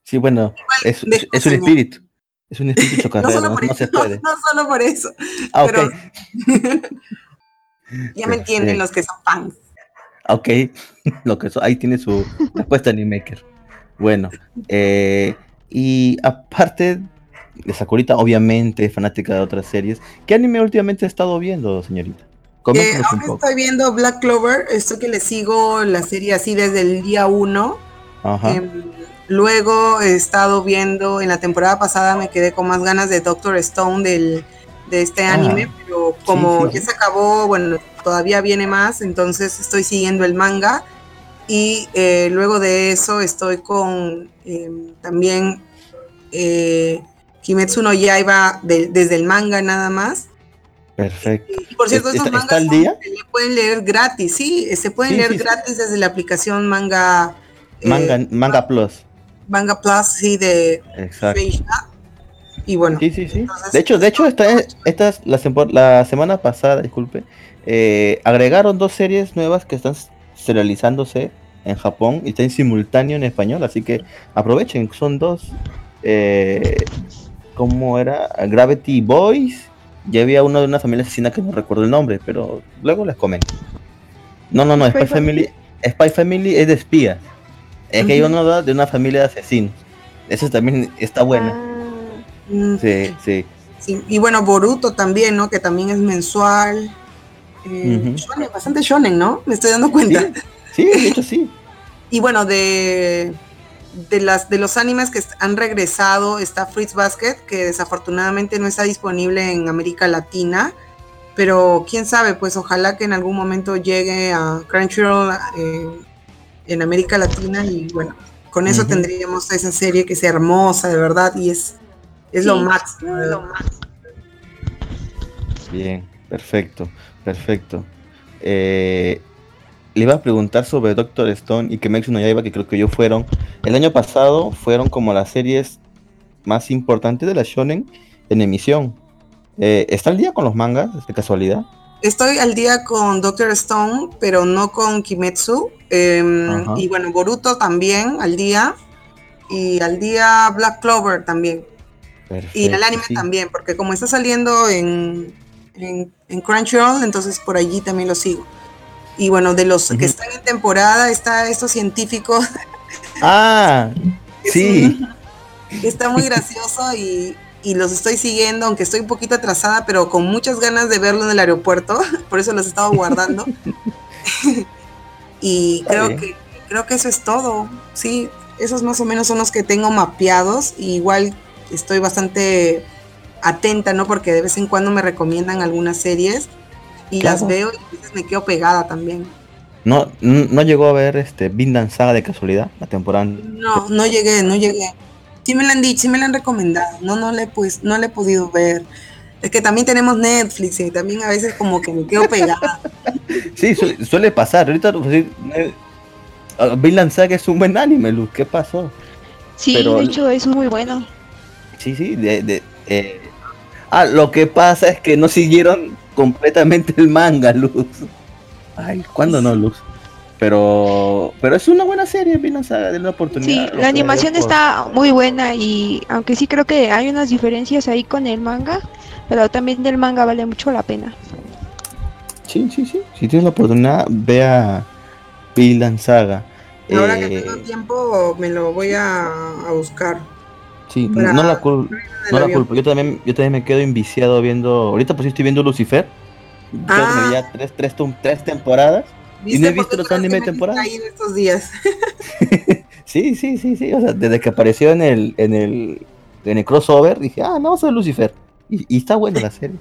Sí, bueno, es, es un espíritu. Es un espíritu No chocarrero, solo no, por no eso, se puede. no solo por eso. Ah, ok. pero- Ya me entienden los que son fans. Ok, lo que so- ahí tiene su respuesta Animaker. Bueno, eh, y aparte de Sakurita, obviamente fanática de otras series, ¿qué anime últimamente ha estado viendo, señorita? Eh, un poco. estoy viendo Black Clover, esto que le sigo la serie así desde el día 1. Ajá. Em, luego he estado viendo, en la temporada pasada me quedé con más ganas de Doctor Stone del, de este Ah, anime, pero como sí, sí. ya se acabó, bueno, todavía viene más, entonces estoy siguiendo el manga. Y eh, luego de eso estoy con em, también eh, Kimetsu no Yaiba de- desde el manga nada más. Perfecto. Y por cierto, ¿Está- estos está mangas al día? se pueden leer gratis, sí, se pueden Sí, leer sí, sí. gratis desde la aplicación Manga, eh, Manga, Manga Plus. Manga Plus, sí, de Exacto. Shueisha. Y bueno, Sí, sí, sí. entonces- De hecho, de hecho, esta, esta es la, sempo- la semana pasada, disculpe, eh, agregaron dos series nuevas que están serializándose en Japón y están en simultáneo en español, así que aprovechen, son dos. Eh, ¿Cómo era? Gravity Boys. Ya había uno de una familia asesina que no recuerdo el nombre, pero luego les comento. No, no, no, Spy, Spy Family. Spy Family es de espías. Es que hay uno de una familia de asesinos. Eso también está bueno. Ah, mm, Sí, sí. sí. Y bueno, Boruto también, ¿no? Que también es mensual. Eh, shonen, bastante shonen, ¿no? Me estoy dando cuenta. Sí, de hecho sí. Y bueno, de, de, las, de los animes que han regresado está Fruits Basket, que desafortunadamente no está disponible en América Latina, pero quién sabe, pues ojalá que en algún momento llegue a Crunchyroll eh, en América Latina y bueno, con eso tendríamos esa serie que es hermosa, de verdad, y es, es lo máximo. verdad. Bien, perfecto, perfecto. Eh, le iba a preguntar sobre Doctor Stone y Kimetsu no Yaiba, que creo que yo fueron, el año pasado fueron como las series más importantes de la shonen en emisión. Eh, ¿Está al día con los mangas, de casualidad? Estoy al día con Doctor Stone, pero no con Kimetsu. em, y bueno, Boruto también al día. Y al día Black Clover también. Y en el Perfecto, anime sí. también, porque como está saliendo en, en, en Crunchyroll, entonces por allí también lo sigo. Y bueno, de los que están en temporada, está estos científicos, Ah, sí. está muy gracioso y, y los estoy siguiendo, aunque estoy un poquito atrasada, pero con muchas ganas de verlo en el aeropuerto, por eso los he estado guardando. y Está creo bien. que, creo que eso es todo. Sí, esos más o menos son los que tengo mapeados. Y igual estoy bastante atenta, ¿no? Porque de vez en cuando me recomiendan algunas series y Claro. las veo y a veces me quedo pegada también. No, no llegó a ver este Vinland Saga de casualidad, la temporada. No, no llegué, no llegué. Sí me la han dicho, sí me la han recomendado. No, no le he pues, no le he podido ver. Es que también tenemos Netflix y también a veces como que me quedo pegada. Sí, su- suele pasar. Ahorita pues, Vinland Saga es un buen anime, Luz. ¿Qué pasó? Sí, Pero- de hecho es muy bueno. Sí, sí, de, de, eh, Ah, lo que pasa es que no siguieron completamente el manga, Luz. Ay, ¿cuándo no, Luz? Pero, pero es una buena serie, Vinland Saga, de una oportunidad. Sí, la animación por- está muy buena y aunque sí creo que hay unas diferencias ahí con el manga, pero también del manga vale mucho la pena. Sí, sí, sí. Si tienes la oportunidad, vea Vinland Saga. Ahora que Eh, tengo tiempo me lo voy a, a buscar. Sí, para- no la, cul- no la culpo. Yo también, yo también me quedo inviciado viendo. Ahorita pues sí estoy viendo Lucifer. Me Ah. vi ya tres, tres, tres temporadas. ¿Viste no he visto los anime de me temporada? en estos días? Sí, sí, sí, sí. O sea, desde que apareció en el, en el, en el crossover, dije, ah, no, soy Lucifer. Y, y está buena la serie.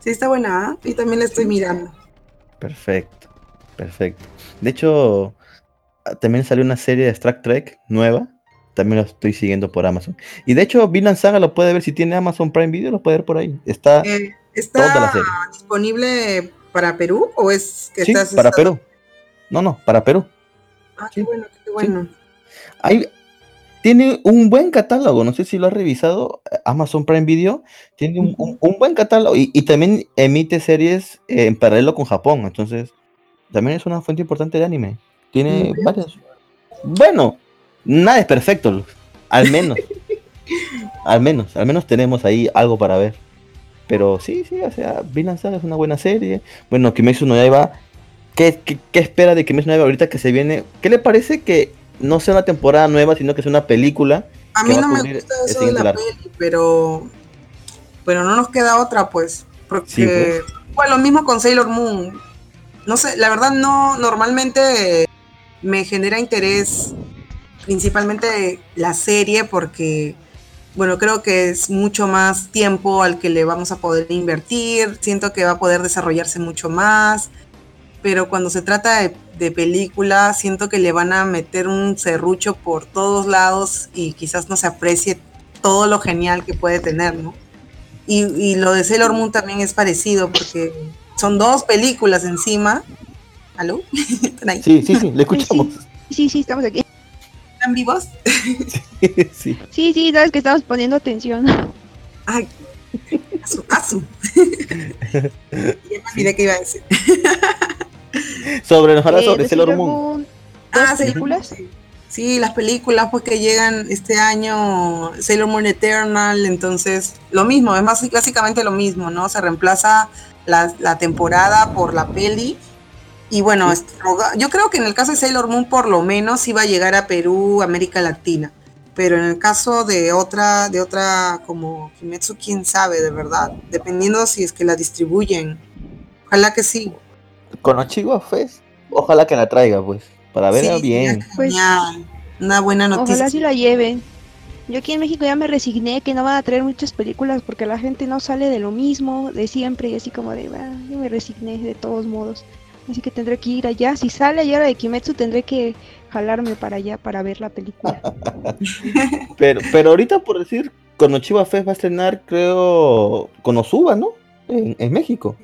Sí, está buena, ¿ah? Y también la estoy mirando. Perfecto, perfecto. De hecho, ah, también salió una serie de Star Trek nueva. También la estoy siguiendo por Amazon. Y de hecho, Vinland Saga lo puede ver si tiene Amazon Prime Video, lo puede ver por ahí. Está Eh, toda la ¿Está serie. disponible para Perú o es que Sí, estás para estado- Perú. No, no, para Perú. Ah, qué bueno, qué bueno. Hay, tiene un buen catálogo, no sé si lo has revisado, eh, Amazon Prime Video tiene un, un- un buen catálogo y, y también emite series en paralelo con Japón, entonces también es una fuente importante de anime. Tiene varios. Bueno, nada es perfecto, al menos. al menos, al menos tenemos ahí algo para ver. Pero sí, sí, o sea, Vinland Saga es una buena serie. Bueno, Kimetsu no Yaiba, ¿qué, qué, qué espera de Kimetsu no Yaiba ahorita que se viene? ¿Qué le parece que no sea una temporada nueva, sino que sea una película? A mí no me gusta eso de la arco. peli, pero, pero no nos queda otra, pues. Porque, Sí, pues. bueno, lo mismo con Sailor Moon. No sé, la verdad no, normalmente me genera interés principalmente la serie porque, bueno, creo que es mucho más tiempo al que le vamos a poder invertir, siento que va a poder desarrollarse mucho más, pero cuando se trata de, de película, siento que le van a meter un serrucho por todos lados y quizás no se aprecie todo lo genial que puede tener, ¿no? Y, y lo de Sailor Moon también es parecido porque son dos películas encima. ¿Aló? ¿Están ahí? Sí, sí, sí, le escuchamos. Sí, sí, estamos aquí. ¿Están vivos? sí. Sí, sí, sabes que estamos poniendo atención. Ay, asu, asu. ya me olvidé que iba a decir. Sobre, nos habla Eh, sobre de Sailor Moon. Moon, Ah, ¿Dos Sailor películas? Sí. Sí, las películas pues que llegan este año, Sailor Moon Eternal, entonces lo mismo, es más básicamente lo mismo, ¿no? Se reemplaza la, la temporada por la peli. Y bueno, yo creo que en el caso de Sailor Moon por lo menos iba a llegar a Perú, América Latina. Pero en el caso de otra, de otra como Kimetsu, quién sabe de verdad, dependiendo si es que la distribuyen. Ojalá que sí. Con chicos Fest, ojalá que la traiga, pues, para verla Sí, bien. Pues. Una buena noticia. Ojalá sí la lleven. Yo aquí en México ya me resigné que no van a traer muchas películas porque la gente no sale de lo mismo, de siempre, y así como de, "Ah, yo me resigné de todos modos. Así que tendré que ir allá. Si sale allá la de Kimetsu, tendré que jalarme para allá para ver la película. Pero, pero ahorita, por decir, Konochiba Fest va a estrenar, creo, Konosuba, ¿no? En, en México.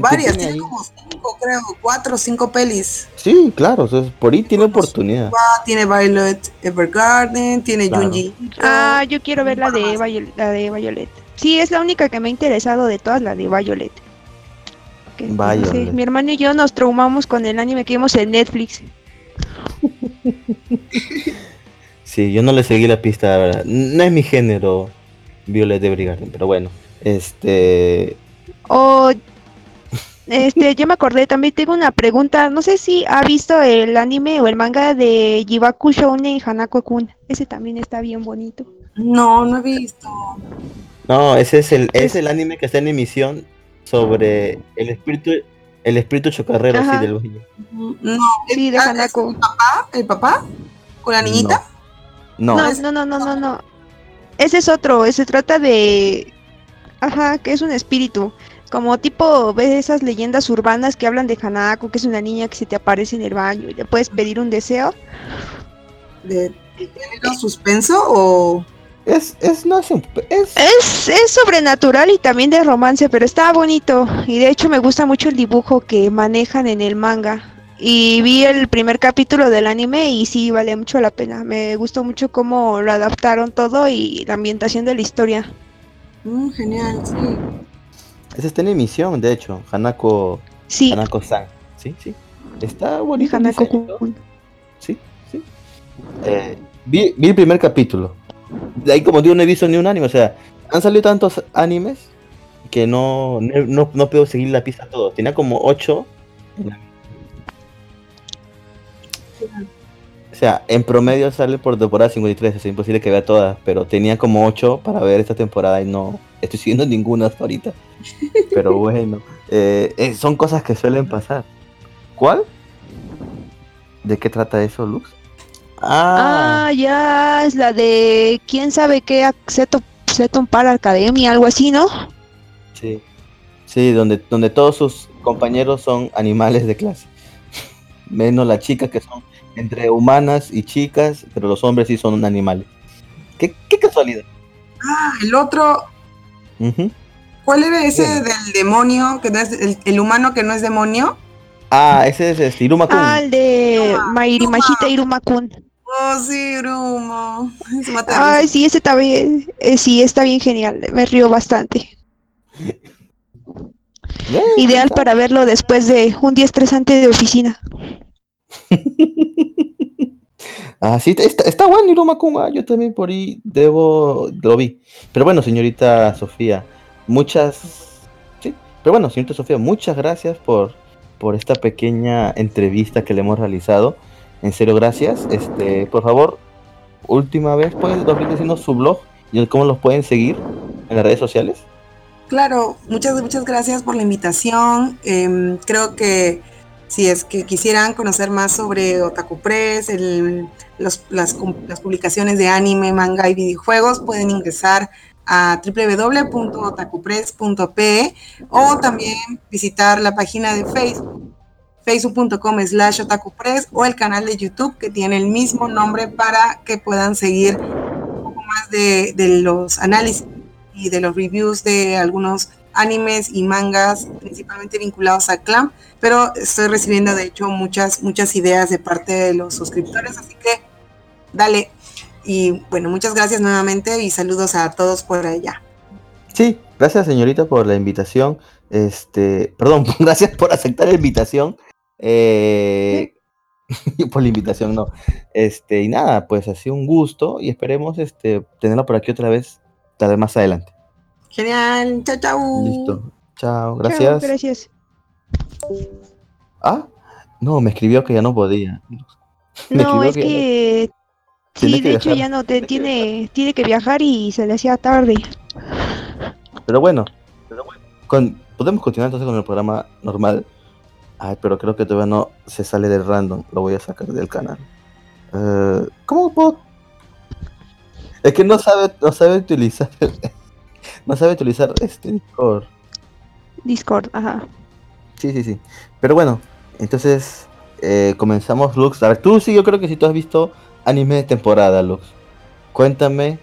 Varias, tiene ahí- como cinco, creo, cuatro o cinco pelis. Sí, claro, o sea, por ahí tiene oportunidad. Tiene Violet Evergarden, tiene Claro. Junji. Ah, yo quiero ver la de. Violet, la de Violet. Sí, es la única que me ha interesado de todas, la de Violet. Que, no sé, mi hermano y yo nos traumamos con el anime que vimos en Netflix. Sí, yo no le seguí la pista, la verdad. No es mi género Violet Evergarden, pero bueno. Este. O Este, yo me acordé, también tengo una pregunta. No sé si ha visto el anime o el manga de Jibaku Shounen Hanako-kun. Ese también está bien bonito. No, no he visto. No, ese es el, es el anime que está en emisión sobre el espíritu, el espíritu chocarrero Ajá. así del baño. No, Sí, de ah, ¿es Hanako. ¿El papá? ¿El papá? ¿Con la niñita? No, No, no, no, no, no, no. Ese es otro. Se trata de. Ajá, que es un espíritu. Como tipo, ves esas leyendas urbanas que hablan de Hanako, que es una niña que se te aparece en el baño y le puedes pedir un deseo. ¿De, de género suspenso o...? Es, es, no es, un- es, Es, es sobrenatural y también de romance, pero está bonito. Y de hecho me gusta mucho el dibujo que manejan en el manga. Y vi el primer capítulo del anime y sí, vale mucho la pena. Me gustó mucho cómo lo adaptaron todo y la ambientación de la historia. Mm, genial, sí. ese está en emisión, de hecho, Hanako, Sí, Hanako-san. Sí, sí. Está bonito. Hanako. Sí, sí. Eh, vi, vi el primer capítulo. De ahí, como digo, no he visto ni un anime. O sea, han salido tantos animes que no, no, no, puedo seguir la pista a todo. Tenía como 8. O sea, en promedio sale por temporada 53. Es imposible que vea todas. Pero tenía como 8 para ver esta temporada y no estoy siguiendo ninguna hasta ahorita. Pero bueno, eh, eh, son cosas que suelen pasar. ¿Cuál? ¿De qué trata eso, Lux? Ah, ya, es la de quién sabe qué, Seto, Seton para Academia, algo así, ¿no? Sí. Sí, donde, donde todos sus compañeros son animales de clase. Menos las chicas que son entre humanas y chicas, pero los hombres sí son animales. ¿Qué, qué casualidad? Ah, el otro... ¿Cuál era ese Bien. del demonio? que no es el, el humano que no es demonio? Ah, ese es este, Iruma Kun. Ah, el de Iruma, Mairimashita Iruma-kun. Oh, sí, Brumo. Ay, sí, ese está bien, eh, sí, está bien genial, me río bastante. Bien, Ideal está. para verlo después de un día estresante de oficina. Ah, sí, está, está bueno Iruma Kun. ah, yo también por ahí debo, lo vi. Pero bueno, señorita Sofía, muchas... Sí, pero bueno, señorita Sofía, muchas gracias por, por esta pequeña entrevista que le hemos realizado. En serio, gracias. Este, por favor, última vez, ¿puedes diciendo su blog y cómo los pueden seguir en las redes sociales? Claro, muchas, muchas gracias por la invitación. Em, creo que si es que quisieran conocer más sobre Otaku Press, el- las, las publicaciones de anime, manga y videojuegos, pueden ingresar a www.otakupress.pe o también visitar la página de Facebook facebook.com slash otakupress o el canal de YouTube que tiene el mismo nombre para que puedan seguir un poco más de, de los análisis y de los reviews de algunos animes y mangas principalmente vinculados a Clam, pero estoy recibiendo de hecho muchas muchas ideas de parte de los suscriptores, así que dale. Y bueno, muchas gracias nuevamente y saludos a todos por allá. Sí, gracias señorita por la invitación. Este, perdón, gracias por aceptar la invitación. Eh, por la invitación, no. Este, y nada, pues ha sido un gusto y esperemos este, tenerla por aquí otra vez, tal vez más adelante. Genial, chao, chao. Listo. Chao, Chao, gracias. gracias. Ah, no, me escribió que ya no podía. Me No, es que sí, de hecho viajar. ya no te, tiene, tiene que viajar y se le hacía tarde. Pero bueno, pero bueno. Con- podemos continuar entonces con el programa normal. Ay, pero creo que todavía no se sale del random. Lo voy a sacar del canal. Eh, ¿Cómo puedo? Es que no sabe, no sabe utilizar. no sabe utilizar este Discord. Discord, ajá. Sí, sí, sí. Pero bueno, entonces eh, comenzamos, Lux. A ver, tú sí, yo creo que si tú has visto anime de temporada, Lux. Cuéntame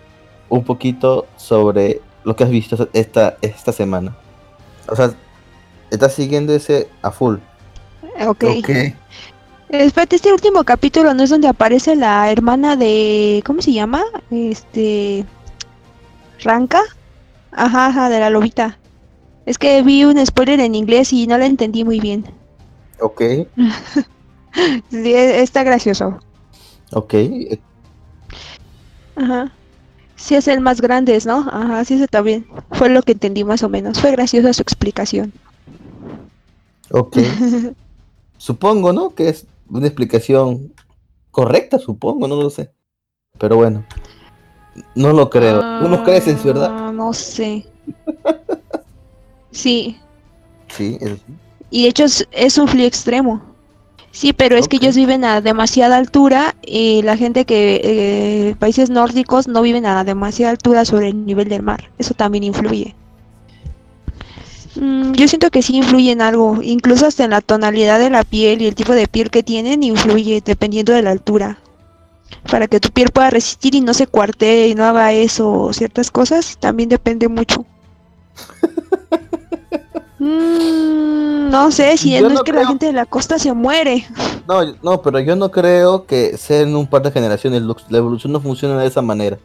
un poquito sobre lo que has visto esta, esta semana. O sea, estás siguiendo ese a full. Ok. Ok. Espérate, este último capítulo no es donde aparece la hermana de. ¿Cómo se llama? Este. ¿Ranca? Ajá, ajá, de la lobita. Es que vi un spoiler en inglés y no la entendí muy bien. Ok. Sí, e- está gracioso. Ok. Ajá. Sí es el más grande, ¿no? Ajá, sí, eso está bien. Fue lo que entendí más o menos. Fue graciosa su explicación. Ok. supongo, ¿no? Que es una explicación correcta, supongo, no lo sé. Pero bueno, no lo creo. Unos creces, ¿verdad? Ah, No sé. Sí, Sí, eso sí. y de hecho es, es un frío extremo. Sí, pero es que ellos viven a demasiada altura y la gente que eh, países nórdicos no viven a demasiada altura sobre el nivel del mar. Eso también influye. Mm, yo siento que sí influye en algo, incluso hasta en la tonalidad de la piel y el tipo de piel que tienen influye dependiendo de la altura. Para que tu piel pueda resistir y no se cuartee y no haga eso o ciertas cosas, también depende mucho. Mm, no sé, si Yo no es no que la gente de la costa se muere. No, no, pero yo no creo que sea en un par de generaciones. La evolución no funciona de esa manera.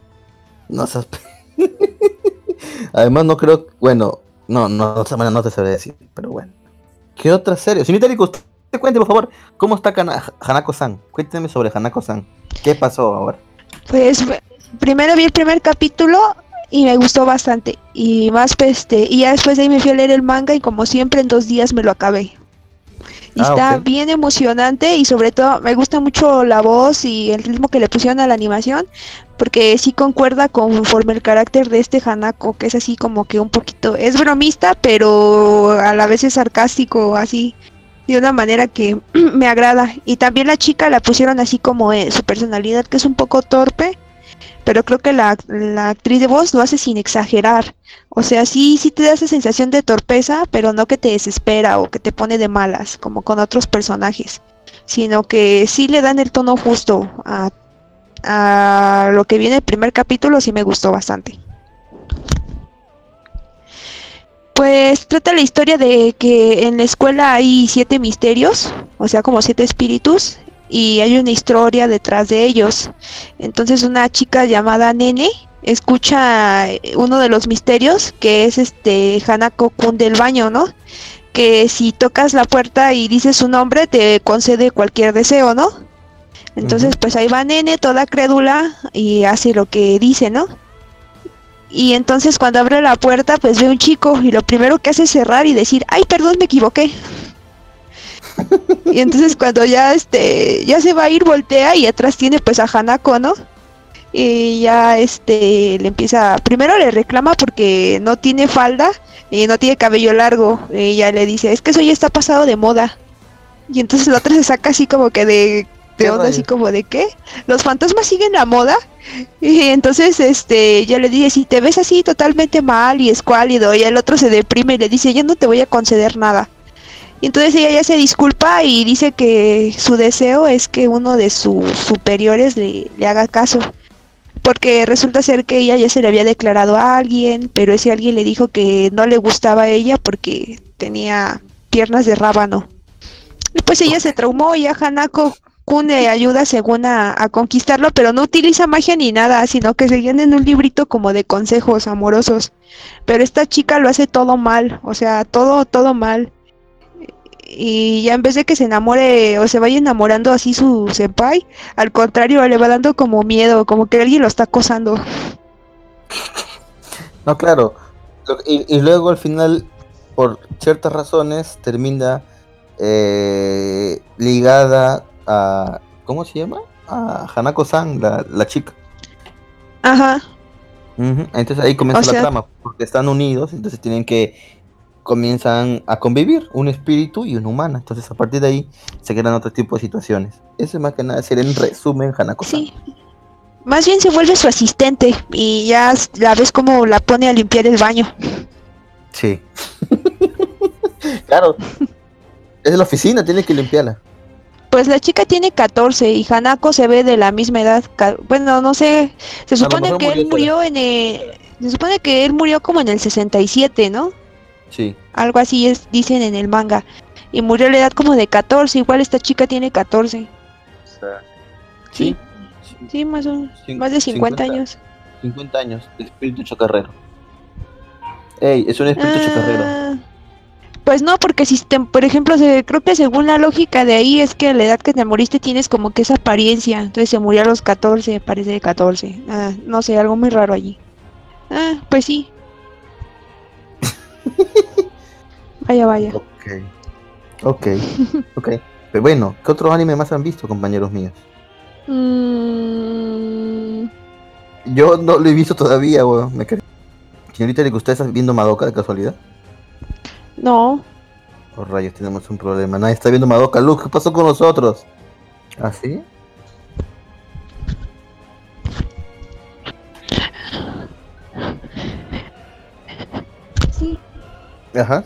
No seas Además, no creo. Bueno, no, no, manera no te sabré decir. Pero bueno. ¿Qué otra serie? Señorita usted cuente, por favor, ¿cómo está Hanako-san? Cuénteme sobre Hanako-san. ¿Qué pasó ahora? Pues primero vi el primer capítulo y me gustó bastante. Y más pues, este, y ya después de ahí me fui a leer el manga y como siempre en dos días me lo acabé. Y Ah, está bien emocionante y sobre todo me gusta mucho la voz y el ritmo que le pusieron a la animación porque sí concuerda conforme el carácter de este Hanako que es así como que un poquito es bromista pero a la vez es sarcástico así de una manera que me agrada. Y también la chica la pusieron así como eh, su personalidad que es un poco torpe pero creo que la, la actriz de voz lo hace sin exagerar. O sea, sí, sí te da esa sensación de torpeza, pero no que te desespera o que te pone de malas, como con otros personajes, sino que sí le dan el tono justo a, a lo que viene el primer capítulo, sí me gustó bastante. Pues trata la historia de que en la escuela hay siete misterios, o sea, como siete espíritus, y hay una historia detrás de ellos. Entonces una chica llamada Nene escucha eh, uno de los misterios que es este Hanako Kun del baño, ¿no? Que si tocas la puerta y dices su nombre te concede cualquier deseo, ¿no? Entonces pues ahí va Nene toda crédula y hace lo que dice, ¿no? Y entonces cuando abre la puerta pues ve un chico y lo primero que hace es cerrar y decir, ay perdón me equivoqué. Y entonces cuando ya este ya se va a ir voltea y atrás tiene pues a Hanako, ¿no? Y ya este le empieza, primero le reclama porque no tiene falda y no tiene cabello largo. Y ella le dice, es que eso ya está pasado de moda. Y entonces la otra se saca así como que de, de ¿Qué onda, así como de qué. Los fantasmas siguen la moda. Y entonces este ya le dice, si te ves así totalmente mal y escuálido, y el otro se deprime y le dice, ya no te voy a conceder nada. Y entonces ella ya se disculpa y dice que su deseo es que uno de sus superiores le, le haga caso. Porque resulta ser que ella ya se le había declarado a alguien, pero ese alguien le dijo que no le gustaba a ella porque tenía piernas de rábano. Pues ella se traumó y a Hanako Kun le ayuda según a, a conquistarlo, pero no utiliza magia ni nada, sino que seguían en un librito como de consejos amorosos. Pero esta chica lo hace todo mal, o sea, todo, todo mal. Y ya en vez de que se enamore o se vaya enamorando así su senpai, al contrario, le va dando como miedo, como que alguien lo está acosando. No, claro. Y, y luego al final, por ciertas razones, termina eh, ligada a. ¿Cómo se llama? A Hanako-san, la, la chica. Ajá. Entonces ahí comienza O la trama, porque están unidos, entonces tienen que. Comienzan a convivir, un espíritu y una humana. Entonces a partir de ahí se crean otro tipo de situaciones. Eso es más que nada sería en resumen Hanako-san. Sí. Más bien se vuelve su asistente y ya la ves como la pone a limpiar el baño. Sí. claro. Es la oficina, tiene que limpiarla. Pues la chica tiene 14 y Hanako se ve de la misma edad. Bueno, no sé. Se supone que él murió murió en el... Se supone que él murió como en el 67, ¿no? Sí. Algo así es, dicen en el manga. Y murió a la edad como de 14. Igual esta chica tiene 14. Sí. Sí, más, o, más de 50, 50. años. 50 años, espíritu chocarrero. Ey, es un espíritu chocarrero. Ah, Pues no, porque si, te- por ejemplo, se, creo que según la lógica de ahí es que a la edad que te moriste tienes como que esa apariencia. Entonces se murió a los 14, parece de 14. Ah, no sé, algo muy raro allí. Ah, pues sí. Vaya, vaya. Ok. Ok, ok. Pero bueno, ¿qué otros animes más han visto, compañeros míos? Mm, Yo no lo he visto todavía, weón. Me. Señorita, ¿que usted está viendo Madoka de casualidad? no, Oh, rayos, tenemos un problema. Nadie está viendo Madoka. Luz, ¿qué pasó con nosotros? ¿Ah, sí. Ajá.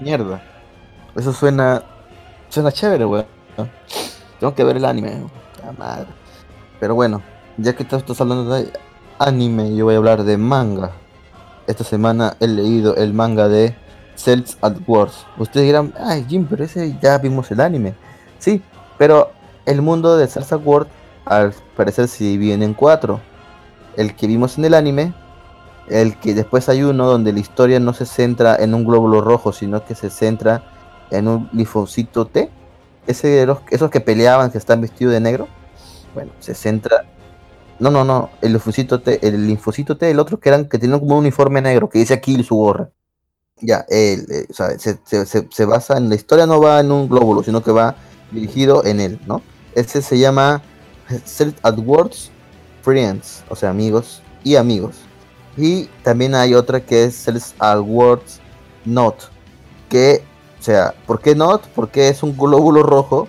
Mierda. Eso suena. Suena chévere, weón. Tengo que ver el anime. Pero bueno, ya que estás hablando de anime, yo voy a hablar de manga. Esta semana he leído el manga de Cells at Wars. Ustedes dirán, ay Jim, pero ese ya vimos el anime. Sí, pero el mundo de Cells at Wars al parecer se divide en cuatro. El que vimos en el anime, el que después hay uno donde la historia no se centra en un glóbulo rojo, sino que se centra en un linfocito T. Ese de los, esos que peleaban, que están vestidos de negro. Bueno, se centra. No, no, no. El linfocito T, el linfocito T, el otro que eran que tenían como un uniforme negro, que dice aquí su gorra. Ya, eh, se, se- se- basa en la historia, no va en un glóbulo, sino que va dirigido en él, ¿no? Ese se llama Self AdWords Friends, o sea, amigos y amigos. Y también hay otra que es Sales Awards Not. Que, o sea, ¿por qué Not? Porque es un glóbulo rojo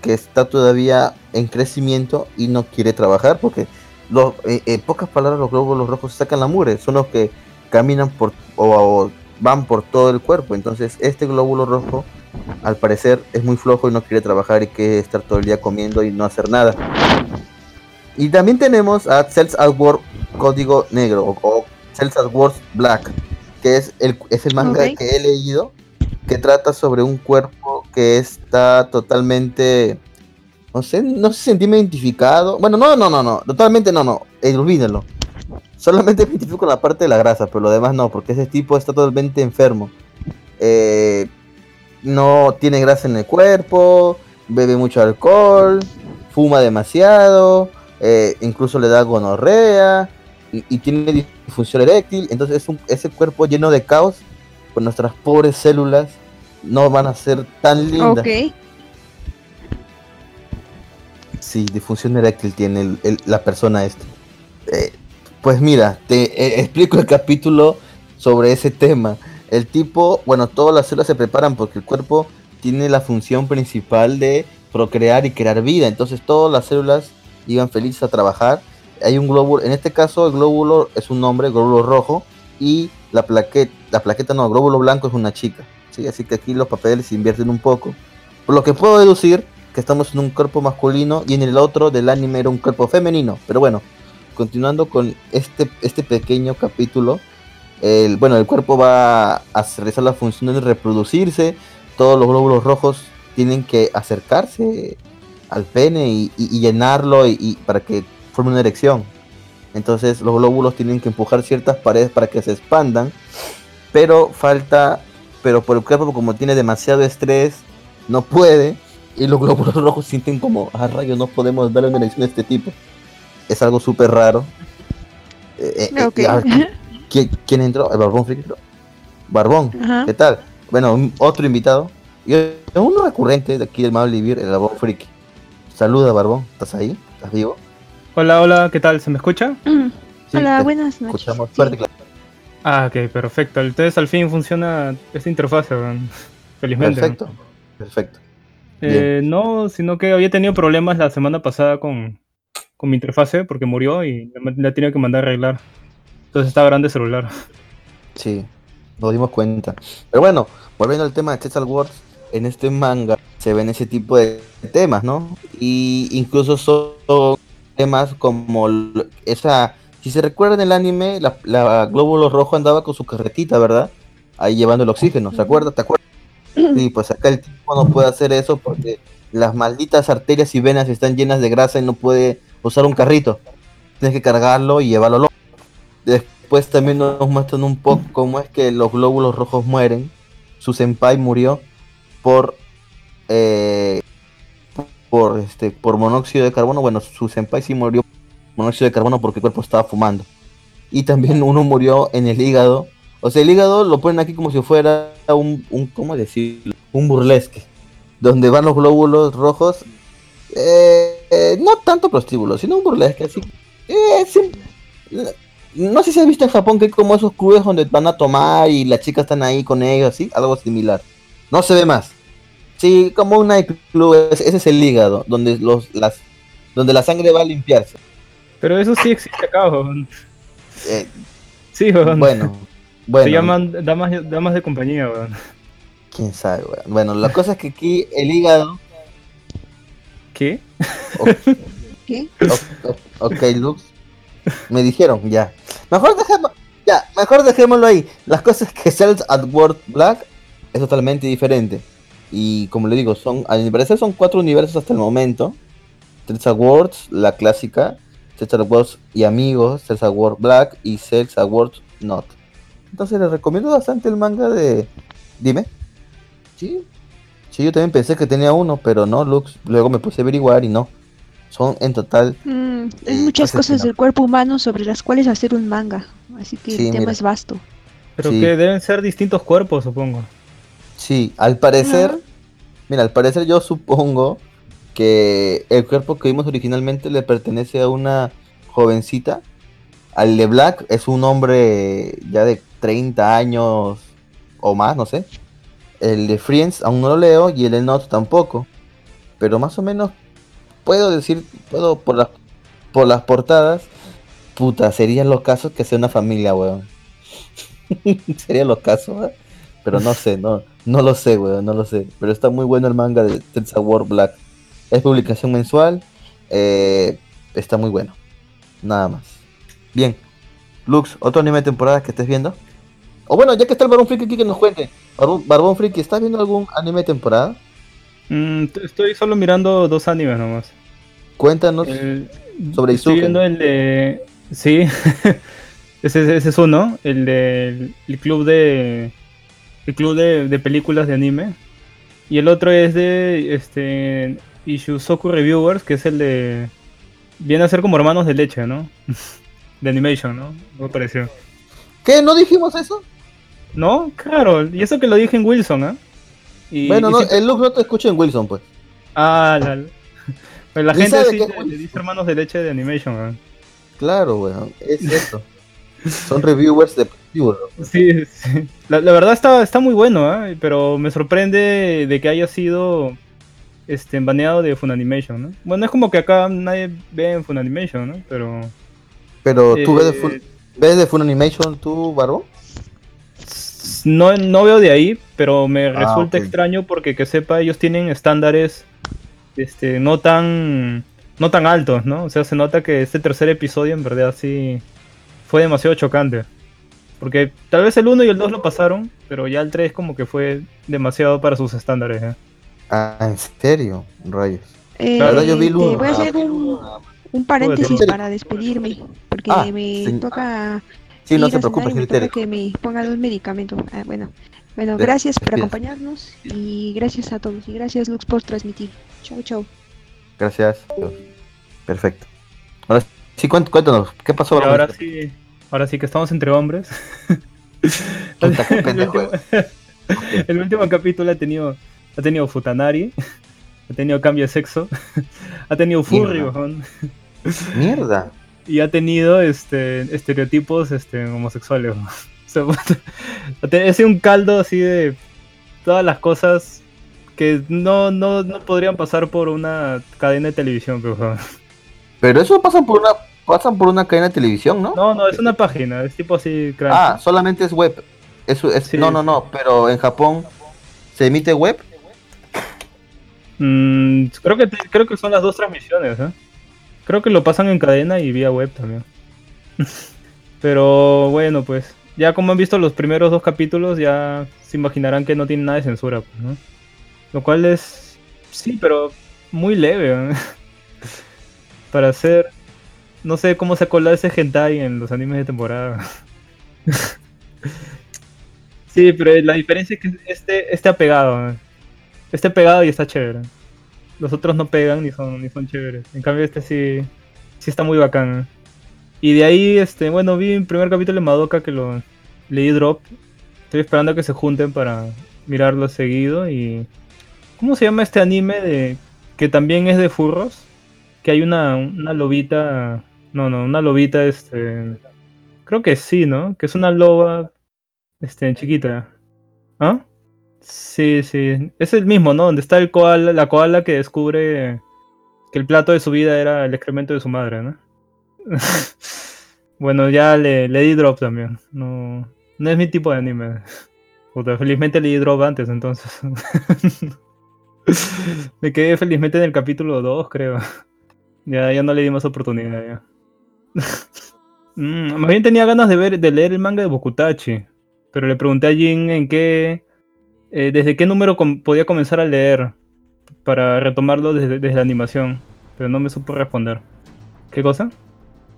que está todavía en crecimiento y no quiere trabajar. Porque, los, eh, en pocas palabras, los glóbulos rojos sacan la mugre. Son los que caminan por o, o van por todo el cuerpo. Entonces, este glóbulo rojo, al parecer, es muy flojo y no quiere trabajar y quiere estar todo el día comiendo y no hacer nada. Y también tenemos a Cells at War Código Negro o, o Cells at Wars Black, que es el, es el manga que he leído que trata sobre un cuerpo que está totalmente, no sé, no sé sentirme identificado. Bueno, no, no, no, no, totalmente no, no, eh, olvídenlo. Solamente me identifico con la parte de la grasa, pero lo demás no, porque ese tipo está totalmente enfermo. Eh, no tiene grasa en el cuerpo, bebe mucho alcohol, fuma demasiado, eh, incluso le da gonorrea y, y tiene disfunción eréctil. Entonces es un, ese cuerpo lleno de caos, pues nuestras pobres células no van a ser tan lindas. Ok. Sí, disfunción eréctil tiene el- el- la persona esta. Eh, pues mira, te eh, explico el capítulo sobre ese tema. El tipo, bueno, todas las células se preparan porque el cuerpo tiene la función principal de procrear y crear vida. Entonces todas las células iban felices a trabajar. Hay un glóbulo, en este caso el glóbulo es un hombre, glóbulo rojo, y la plaqueta, la plaqueta no, glóbulo blanco es una chica. ¿sí? Así que aquí los papeles se invierten un poco. Por lo que puedo deducir que estamos en un cuerpo masculino y en el otro del anime era un cuerpo femenino. Pero bueno, continuando con este, este pequeño capítulo, el, bueno, el cuerpo va a realizar la función de reproducirse, todos los glóbulos rojos tienen que acercarse al pene y, y- y llenarlo y, y para que forme una erección. Entonces los glóbulos tienen que empujar ciertas paredes para que se expandan, pero falta, pero por el cuerpo como tiene demasiado estrés, no puede y los glóbulos rojos sienten como, a rayos, no podemos darle una erección a este tipo. Es algo súper raro. Eh, eh, Ok. y a ver, ¿quién, quién entró? ¿El Barbón entró? Barbón, Ajá. ¿qué tal? Bueno, un- otro invitado. Y es uno recurrente de aquí del Mal Vivir, el Barbón Friki. Saluda, Barbón. ¿Estás ahí? ¿Estás vivo? Hola, hola, ¿qué tal? ¿Se me escucha? Sí, Hola, buenas noches. Escuchamos Sí. fuerte, claro. Ah, ok, perfecto. Entonces al fin funciona esta interfase, weón. felizmente. ¿no? Perfecto. Perfecto. Eh, no, sino que había tenido problemas la semana pasada con, con mi interfase porque murió y la, tenía que mandar a arreglar. Entonces estaba grande el celular. Sí, nos dimos cuenta. Pero bueno, volviendo al tema de Tesla Wars, en este manga se ven ese tipo de temas, ¿no? Y incluso son temas como esa. Si se recuerdan el anime, la, la Glóbulo Rojo andaba con su carretita, ¿verdad? Ahí llevando el oxígeno, ¿se acuerdan? ¿Te acuerdas? Sí, pues acá el tipo no puede hacer eso porque las malditas arterias y venas están llenas de grasa y no puede usar un carrito. Tienes que cargarlo y llevarlo al Después también nos muestran un poco cómo es que los glóbulos rojos mueren. Su senpai murió por eh, por este por monóxido de carbono. Bueno, su senpai sí murió monóxido de carbono porque el cuerpo estaba fumando. Y también uno murió en el hígado. O sea, el hígado lo ponen aquí como si fuera un, un ¿cómo un burlesque, donde van los glóbulos rojos, eh, eh, no tanto prostíbulos, sino un burlesque, así. no sé si has visto en Japón que hay como esos clubes donde van a tomar y las chicas están ahí con ellos, así, algo similar. No se ve más. Sí, como un nightclub, ese ese es el hígado, donde los, las, donde la sangre va a limpiarse. Pero eso sí existe acá, weón. Eh, Sí, weón. bueno, bueno. Se llaman damas, damas de compañía, weón. Quién sabe, weón. Bueno, la cosa es que aquí el hígado. ¿Qué? ¿Qué? o- o- ok, Lux. Me dijeron, ya. Mejor dejemos. Ya, mejor dejémoslo ahí. Las cosas que Cells at World Black es totalmente diferente. Y como le digo, son, a mi parecer son cuatro universos hasta el momento. At Worlds, la clásica. At Worlds y amigos. At World Black y at World Not. Entonces les recomiendo bastante el manga de. Dime. Sí. Sí, yo también pensé que tenía uno, pero no, Lux. Luego me puse a averiguar y no. Son en total. Mm, hay Eh, muchas cosas del cuerpo humano sobre las cuales hacer un manga. Así que Sí, el tema mira. es vasto. Pero Sí. que deben ser distintos cuerpos, supongo. Sí, al parecer. Mira, al parecer yo supongo que el cuerpo que vimos originalmente le pertenece a una jovencita. Al de Black es un hombre ya de 30 años o más, no sé. El de Friends aún no lo leo y el de Not tampoco. Pero más o menos puedo decir, puedo por las por las portadas, puta, serían los casos que sea una familia, weón. serían los casos, ¿eh? Pero no sé, no, no lo sé, weón, no lo sé. Pero está muy bueno el manga de Tensa War Black. Es publicación mensual, eh, está muy bueno. Nada más. Bien. Lux, otro anime de temporada que estés viendo. O bueno, ya que está el Barbón Friki aquí que nos cuente. Barbón, Barbón Friki, ¿estás viendo algún anime de temporada? Mm, estoy solo mirando dos animes nomás. Cuéntanos. El- Sobre estoy Izuken. viendo el de. Sí, ese, ese es uno. El de. El club de. El club de, de películas de anime. Y el otro es de. Este. Ishuzoku Reviewers, que es el de. Viene a ser como hermanos de leche, ¿no? De animation, ¿no? Me pareció. ¿Qué? ¿No dijimos eso? No, claro. Y eso que lo dije en Wilson, ¿ah? Y- bueno, y no, siempre- el Lux no te escucha en Wilson, pues. Ah, la, pues la gente sí le, le dice hermanos de leche de animation, ¿ah? Claro, weón, es eso. Son reviewers de. Sí, sí. La, la verdad está, está muy bueno, ¿ah? pero me sorprende de que haya sido este, baneado de Funimation, ¿no? Bueno, es como que acá nadie ve en Funimation, ¿no? Pero... Pero tú ves de, eh, full, ves de Fun Animation, tú, Barbo. No, no veo de ahí, pero me Ah, resulta extraño porque que sepa, ellos tienen estándares este, no tan no tan altos, ¿no? O sea, se nota que este tercer episodio en verdad sí fue demasiado chocante. Porque tal vez el 1 y el 2 lo pasaron, pero ya el 3 como que fue demasiado para sus estándares. ¿eh? Ah, ¿en serio? Rayos. Eh, La verdad, yo vi Luna. voy a hacer un, un paréntesis para despedirme. Porque Ah, me sí. toca. Sí, no se preocupe, me toca que me pongan un medicamento. Ah, bueno, bueno, gracias por acompañarnos y gracias a todos. Y gracias, Lux, por transmitir. Chau, chau. Gracias. Perfecto. Ahora sí, cuént- cuéntanos, ¿qué pasó, ahora sí, ahora sí que estamos entre hombres. Puta, qué el, último, el último capítulo ha tenido, ha tenido Futanari, ha tenido cambio de sexo, ha tenido furry, Mierda. y ha tenido este estereotipos este, homosexuales. O sea, ha un caldo así de todas las cosas que no, no, no podrían pasar por una cadena de televisión, pero. Pero eso pasan por una pasan por una cadena de televisión, ¿no? No, no, es una página, es tipo así, crack. ah, solamente es web. Eso es, Sí. no, no, no, pero en Japón se emite web. Mm, creo que creo que son las dos transmisiones, ¿eh? Creo que lo pasan en cadena y vía web también. Pero bueno, pues ya como han visto los primeros dos capítulos, ya se imaginarán que no tiene nada de censura, pues, ¿no? Lo cual es sí, pero muy leve. ¿eh? Para hacer no sé cómo se cola ese hentai en los animes de temporada. sí, pero la diferencia es que este este ha pegado. Este pegado y está chévere. Los otros no pegan ni son, ni son chéveres. En cambio este sí, sí está muy bacán. Y de ahí, este, bueno, vi el primer capítulo de Madoka que lo leí drop. Estoy esperando a que se junten para, mirarlo seguido y... ¿Cómo se llama este anime de que también es de furros? Que hay una, una lobita... No, no, una lobita, este... Creo que sí, ¿no? Que es una loba, este, chiquita. ¿Ah? Sí, sí. Es el mismo, ¿no? Donde está el koala, la koala que descubre que el plato de su vida era el excremento de su madre, ¿no? bueno, ya le, di drop también. No, no es mi tipo de anime. Puta, felizmente le di drop antes, entonces. Me quedé felizmente en el capítulo 2, creo. Ya, ya no le di más oportunidad, ya. Mm, más bien tenía ganas de ver, de leer el manga de Bokutachi. Pero le pregunté a Jin en qué. eh, desde qué número podía comenzar a leer. Para retomarlo desde, la animación. Pero no me supo responder. ¿Qué cosa?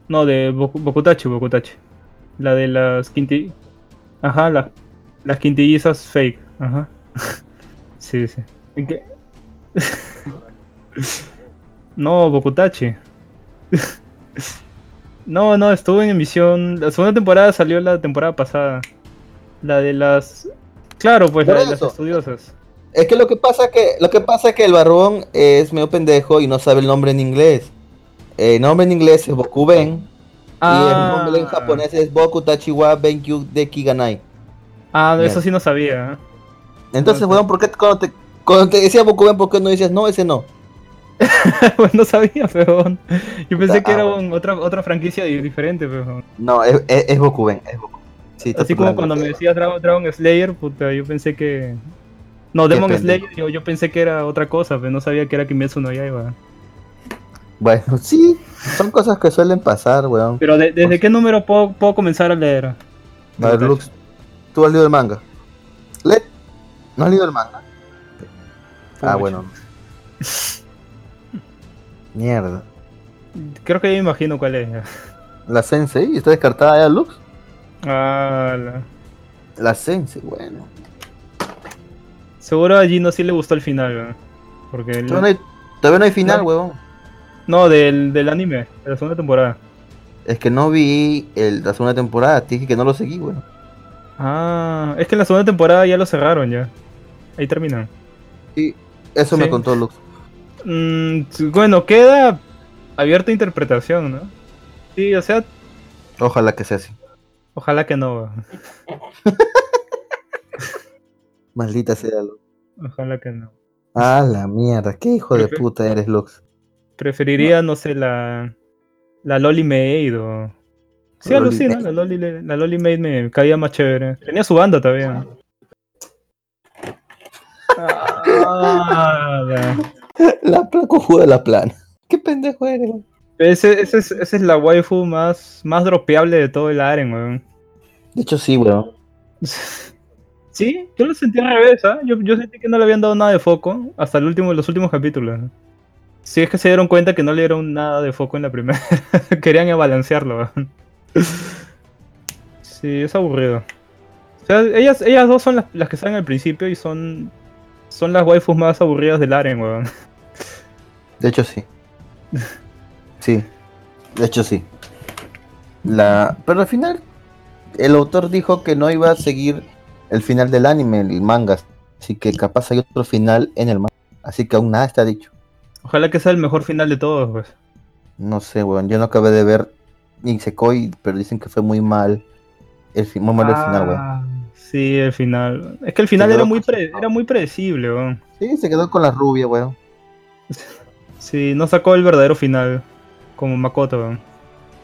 No, de Boku- Bokutachi, Bokutachi. La de las quinti... Ajá, la- las quintillizas fake. Ajá. sí, sí. ¿En qué? no, Bokutachi. No, no, estuvo en emisión. La segunda temporada salió la temporada pasada. La de las... Claro, pues Por la de las estudiosas. Es que lo que pasa que lo que pasa es que el barbón es medio pendejo y no sabe el nombre en inglés. El nombre en inglés es Bokuben y el nombre en japonés es Boku Tachiwa Benkyu Deki Ganai. Ah, Bien. eso sí no sabía. Entonces, weón, ¿por qué cuando te, cuando te decía Bokuben, por qué no dices no, ese no? Pues no sabía, peón. Yo pensé Ah, que era bueno. un- otra, otra franquicia di- diferente, peón. No, es, es, es Bokuben, es Bokuben. Sí, Así como cuando me decías Dragon, Dragon Slayer, puta, yo pensé que... No, Demon. Slayer, yo, yo pensé que era otra cosa, pero no sabía que era Kimetsu no Yaiba. Bueno, sí, son cosas que suelen pasar, weón. Pero de- ¿desde qué número puedo, puedo comenzar a leer? A ver, Lux, tú has leído el manga. ¿Le? ¿No has leído el manga? Ah, bueno. Mierda. Creo que ya me imagino cuál es. La Sensei, ¿está descartada ya, Lux? Ah, la- La Sensei, bueno. Seguro a Gino sí le gustó el final, ¿no? Porque... el- Todavía no hay, todavía no hay final, No. huevón. No, del, del anime, de la segunda temporada. Es que no vi el, la segunda temporada, te dije que no lo seguí, weón. Ah, es que en la segunda temporada ya lo cerraron ya. Ahí terminan. Sí, eso me contó Lux. Mm, bueno, queda abierta interpretación, ¿no? Sí, o sea, Ojalá que sea así. ojalá que no. Maldita sea, Lux. Ojalá que no. Ah, la mierda, qué hijo de puta eres, Lux. Preferiría, no sé, la. La Loli Maid o. Sí, Loli. Maid. La Loli, la Loli Maid me caía más chévere. Tenía su banda también. Ah, la- de la plana. Qué pendejo eres, weón. Ese, ese es, esa es la waifu más, más dropeable de todo el aren, weón. De hecho, sí, weón. Sí, yo lo sentí al revés, ¿ah? Yo, yo sentí que no le habían dado nada de foco hasta el último, los últimos capítulos. Sí, es que se dieron cuenta que no le dieron nada de foco en la primera. Querían balancearlo. weón. Sí, es aburrido. O sea, ellas, ellas dos son las, las que salen al principio y son, son las waifus más aburridas del Aren, weón. De hecho, sí. Sí. De hecho, sí. La... Pero al final, el autor dijo que no iba a seguir el final del anime, el manga. Así que capaz hay otro final en el manga. Así que aún nada está dicho. Ojalá que sea el mejor final de todos, pues. No sé, weón. Yo no acabé de ver Nisekoi, pero dicen que fue muy mal. El muy mal el final, weón. Sí, el final. Es que el final era muy, pre- era muy predecible, weón. Sí, se quedó con la rubia, weón. Sí, no sacó el verdadero final. Como Makoto, weón.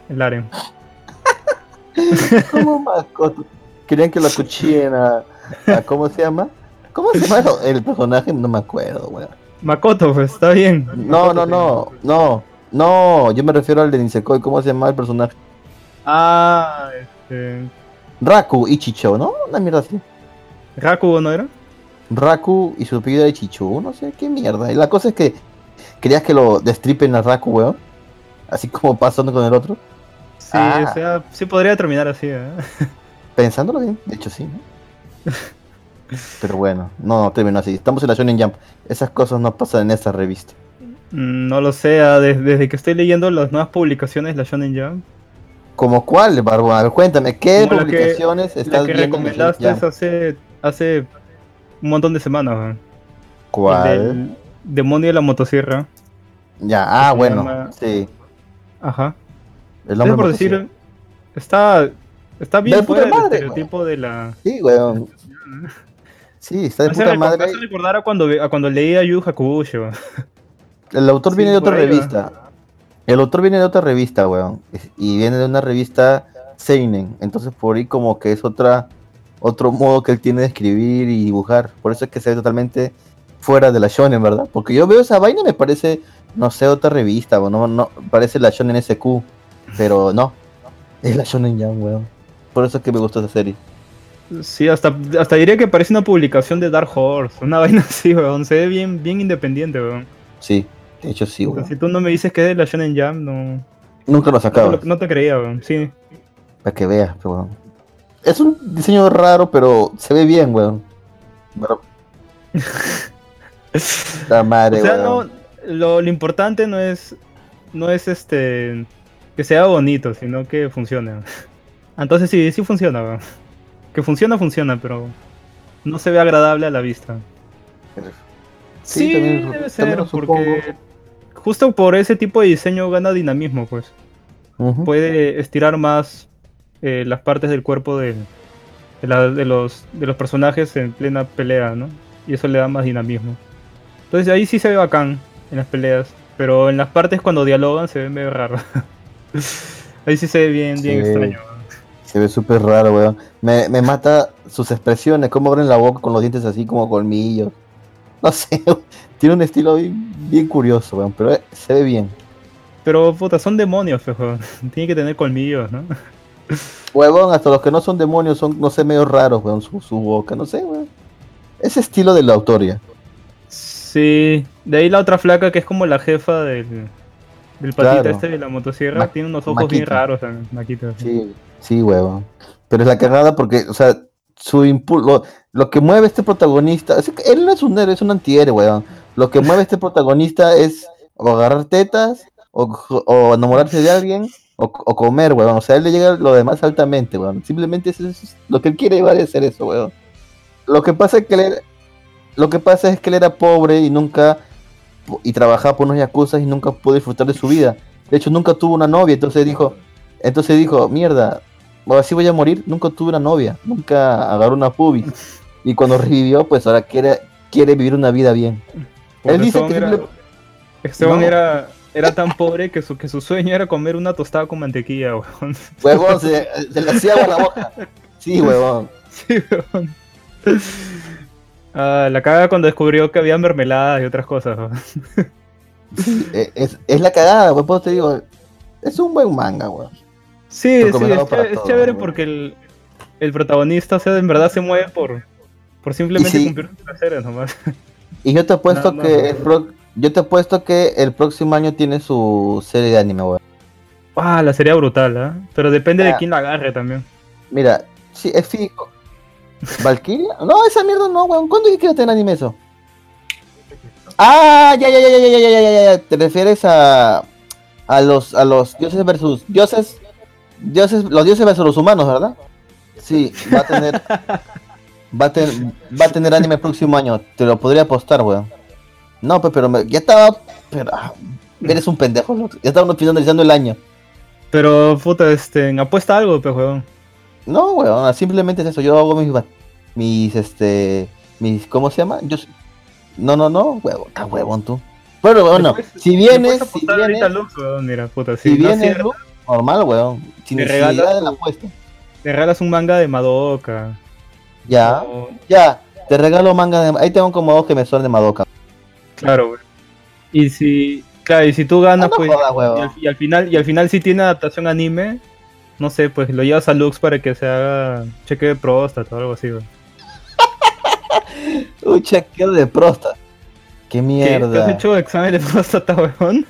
El Aren. Como mascota. Querían que lo acuchillen a, a- ¿Cómo se llama? ¿Cómo se llama el personaje? No me acuerdo, weón. Makoto, pues, está bien. No, no, no, no, no, yo me refiero al de Nisekoi, ¿cómo se llama el personaje? Ah, este. Raku Ichicho, ¿no? Una mierda así. Rakugo, ¿no era? Raku y su apellido era Ichicho, no sé qué mierda. Y la cosa es que querías que lo destripen a Raku, weón. Así como pasando con el otro. Sí, Ah. o sea, sí podría terminar así, ¿eh? Pensándolo bien, de hecho sí, ¿no? Pero bueno, no, no terminó así. Estamos en la Shonen Jump. Esas cosas no pasan en esta revista. Mm, No lo sé, ah, des- desde, que estoy leyendo las nuevas publicaciones de la Shonen Jump. ¿Como cuál, Barbón? A ver, cuéntame, ¿qué Como la que- publicaciones La estás que viendo en recomendaste Jump? hace, hace un montón de semanas, ¿Cuál? del Demonio de la motosierra. Ya, ah, bueno, llama- sí. Ajá. El por motosierra. decir, está, está bien fuera del estereotipo de la... Sí, weón. Sí, está de Me puta madre. me hace recordar a cuando, a cuando leía Yu. El autor Sí, viene de otra revista. El autor viene de otra revista, weón. Y viene de una revista Seinen. Entonces por ahí como que es otra otro modo que él tiene de escribir y dibujar. Por eso es que se ve totalmente fuera de la shonen, ¿verdad? Porque yo veo esa vaina y me parece, no sé, otra revista, weón. No, no, parece la shonen SQ. Pero no. Es la shonen Jump, weón. Por eso es que me gustó esa serie. Sí, hasta, hasta diría que parece una publicación de Dark Horse. Una vaina así, weón. Se ve bien, bien independiente, weón. Sí, de hecho sí, weón. si tú no me dices que es de la Shonen Jam, no, Nunca lo no, sacaba. no te creía, weón. Sí. Para que veas, pero weón. Es un diseño raro, pero se ve bien, weón. Pero- La madre, O sea, weón. no, lo, lo importante no es, no es este, que sea bonito, sino que funcione. Entonces sí, sí funciona, weón. Que funciona, funciona, pero no se ve agradable a la vista. Sí, Sí, también- debe ser, porque justo por ese tipo de diseño gana dinamismo, pues. Puede estirar más eh, las partes del cuerpo de, de, la- de los, de los personajes en plena pelea, ¿no? Y eso le da más dinamismo. Entonces ahí sí se ve bacán en las peleas, pero en las partes cuando dialogan se ve medio raro. ahí sí se ve bien, bien Sí. extraño. Se ve súper raro, weón. Me, me mata sus expresiones, cómo abren la boca con los dientes así como colmillos. No sé, tiene un estilo bien, bien curioso, weón, pero eh, se ve bien. Pero puta, son demonios, fejo. Tienen que tener colmillos, ¿no? Huevón, hasta los que no son demonios son, no sé, medio raros, weón, su, su boca, no sé, weón. Ese estilo de la autoría. Sí, de ahí la otra flaca que es como la jefa del, del patita Claro. este de la motosierra, Ma- tiene unos ojos bien raros también, Maquita. Sí, sí, huevón. Pero es la cagada porque, o sea, su impulso, lo, que mueve este protagonista, es él no es un héroe, es un antihéroe, weón. Lo que mueve este protagonista es o agarrar tetas, o, enamorarse de alguien, o, comer, weón. O sea, él le llega lo demás altamente, weón. Simplemente es lo que él quiere llevar es hacer eso, weón. Lo que pasa es que él era, lo que pasa es que él era pobre y nunca y trabajaba por unos yakuza y nunca pudo disfrutar de su vida. De hecho, nunca tuvo una novia, entonces dijo, entonces dijo, mierda, ahora sí voy a morir, nunca tuve una novia, nunca agarró una pubis. Y cuando revivió, pues ahora quiere, quiere vivir una vida bien. Porque Él dice Esteban que era, simple- Esteban No. era, era tan pobre que su, que su sueño era comer una tostada con mantequilla, weón. Huevón, se, se le hacía agua a la boca. Sí, huevón. Sí, weón. Ah, la caga cuando descubrió que había mermeladas y otras cosas. weón. Eh, Es, es la cagada, pues por eso te digo, es un buen manga, weón. Sí, sí, es, ché- es chévere weón. porque el, el protagonista, o sea, en verdad se mueve por, por simplemente sí. cumplir sus placeres nomás. Y yo te apuesto No, no, que no. el pro- yo te apuesto que el próximo año tiene su serie de anime, weón. Ah, la sería brutal, ¿ah? Pero depende de Ah. quién la agarre también. Mira, sí, es fijo. ¿Valkyria? No, esa mierda no, weón. ¿Cuándo es que quiero tener anime eso? Ah, ya, ya, ya, ya, ya, ya, ya, ya, ya. Te refieres a a los a los dioses versus dioses dioses los dioses versus los humanos, ¿verdad? Sí, va a tener va a tener va a tener anime el próximo año. Te lo podría apostar, weón. No, pues, pero me- ya estaba pero ah, eres un pendejo, loco. ya estábamos finalizando el año. Pero, puta, este, apuesta algo, pues, weón. No, weón, simplemente es eso. Yo hago mis, mis, este, mis, ¿cómo se llama? Yo, no, no, no, huevón, está huevón tú. Pero, puedes- si vienes, si vienes, Lux, weón, mira, puta, si si, no vienes, normal, weón, sin Te necesidad regalas de la tu- apuesta. te regalas un manga de Madoka. Ya, o- ya, te regalo manga de, ahí tengo como dos que me son de Madoka. Claro, güey. Y si, claro, y si tú ganas, Ah, no pues, jodas, y al, y al final, y al final si tiene adaptación anime, no sé, pues lo llevas a Lux para que se haga cheque de próstata o algo así, güey. Un chequeo de próstata. Qué ¿Qué? ¿Te mierda. has hecho examen de próstata, weón?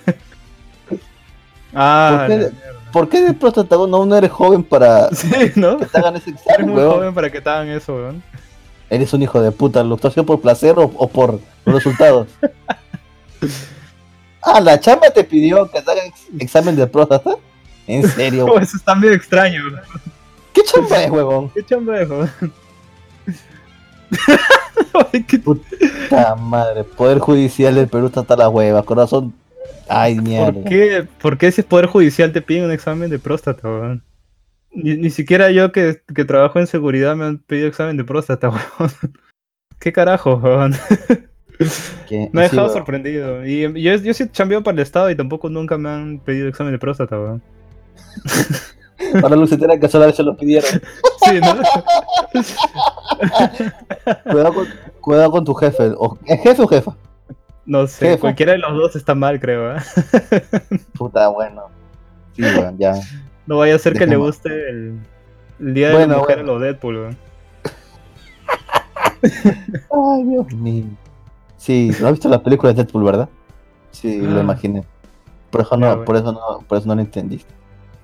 ah, ¿Por qué, ¿Por qué de próstata? No, no eres joven para Sí, ¿no? que te hagan ese Eres examen, muy weón. joven para que te hagan eso, weón. Eres un hijo de puta, ¿lo estás haciendo por placer o, o por los resultados? ah, la chamba te pidió que te hagan ex- examen de próstata. ¿En serio? Oh, eso está medio extraño, weón. ¿Qué chamba es, huevón? ¿Qué chamba es, weón? Ay, qué- Puta madre, Poder Judicial del Perú está hasta la hueva, corazón. Ay, mierda. ¿Por qué, ¿Por qué si es Poder Judicial te piden un examen de próstata, weón? Ni, ni siquiera yo que, que trabajo en seguridad me han pedido examen de próstata, weón. ¿Qué carajo, weón? Me ha dejado sorprendido. Y yo, yo sí chambeo para el Estado y tampoco nunca me han pedido examen de próstata, weón. Se entera que vez se lo pidieron. Sí, ¿no? Cuidado con, cuidado con tu jefe. ¿Es jefe o jefa? No sé, cualquiera de los dos está mal, creo, ¿eh? Puta, bueno. Sí, weón, ya. No vaya a ser que le guste el, el Día de Bueno, la Mujer bueno. a los Deadpool, weón. Ay, Dios mío. Sí, ¿no has visto la película de Deadpool, verdad? Sí, lo Ah. imaginé. Por eso Ya, no, bueno. por eso no, por eso no lo entendiste.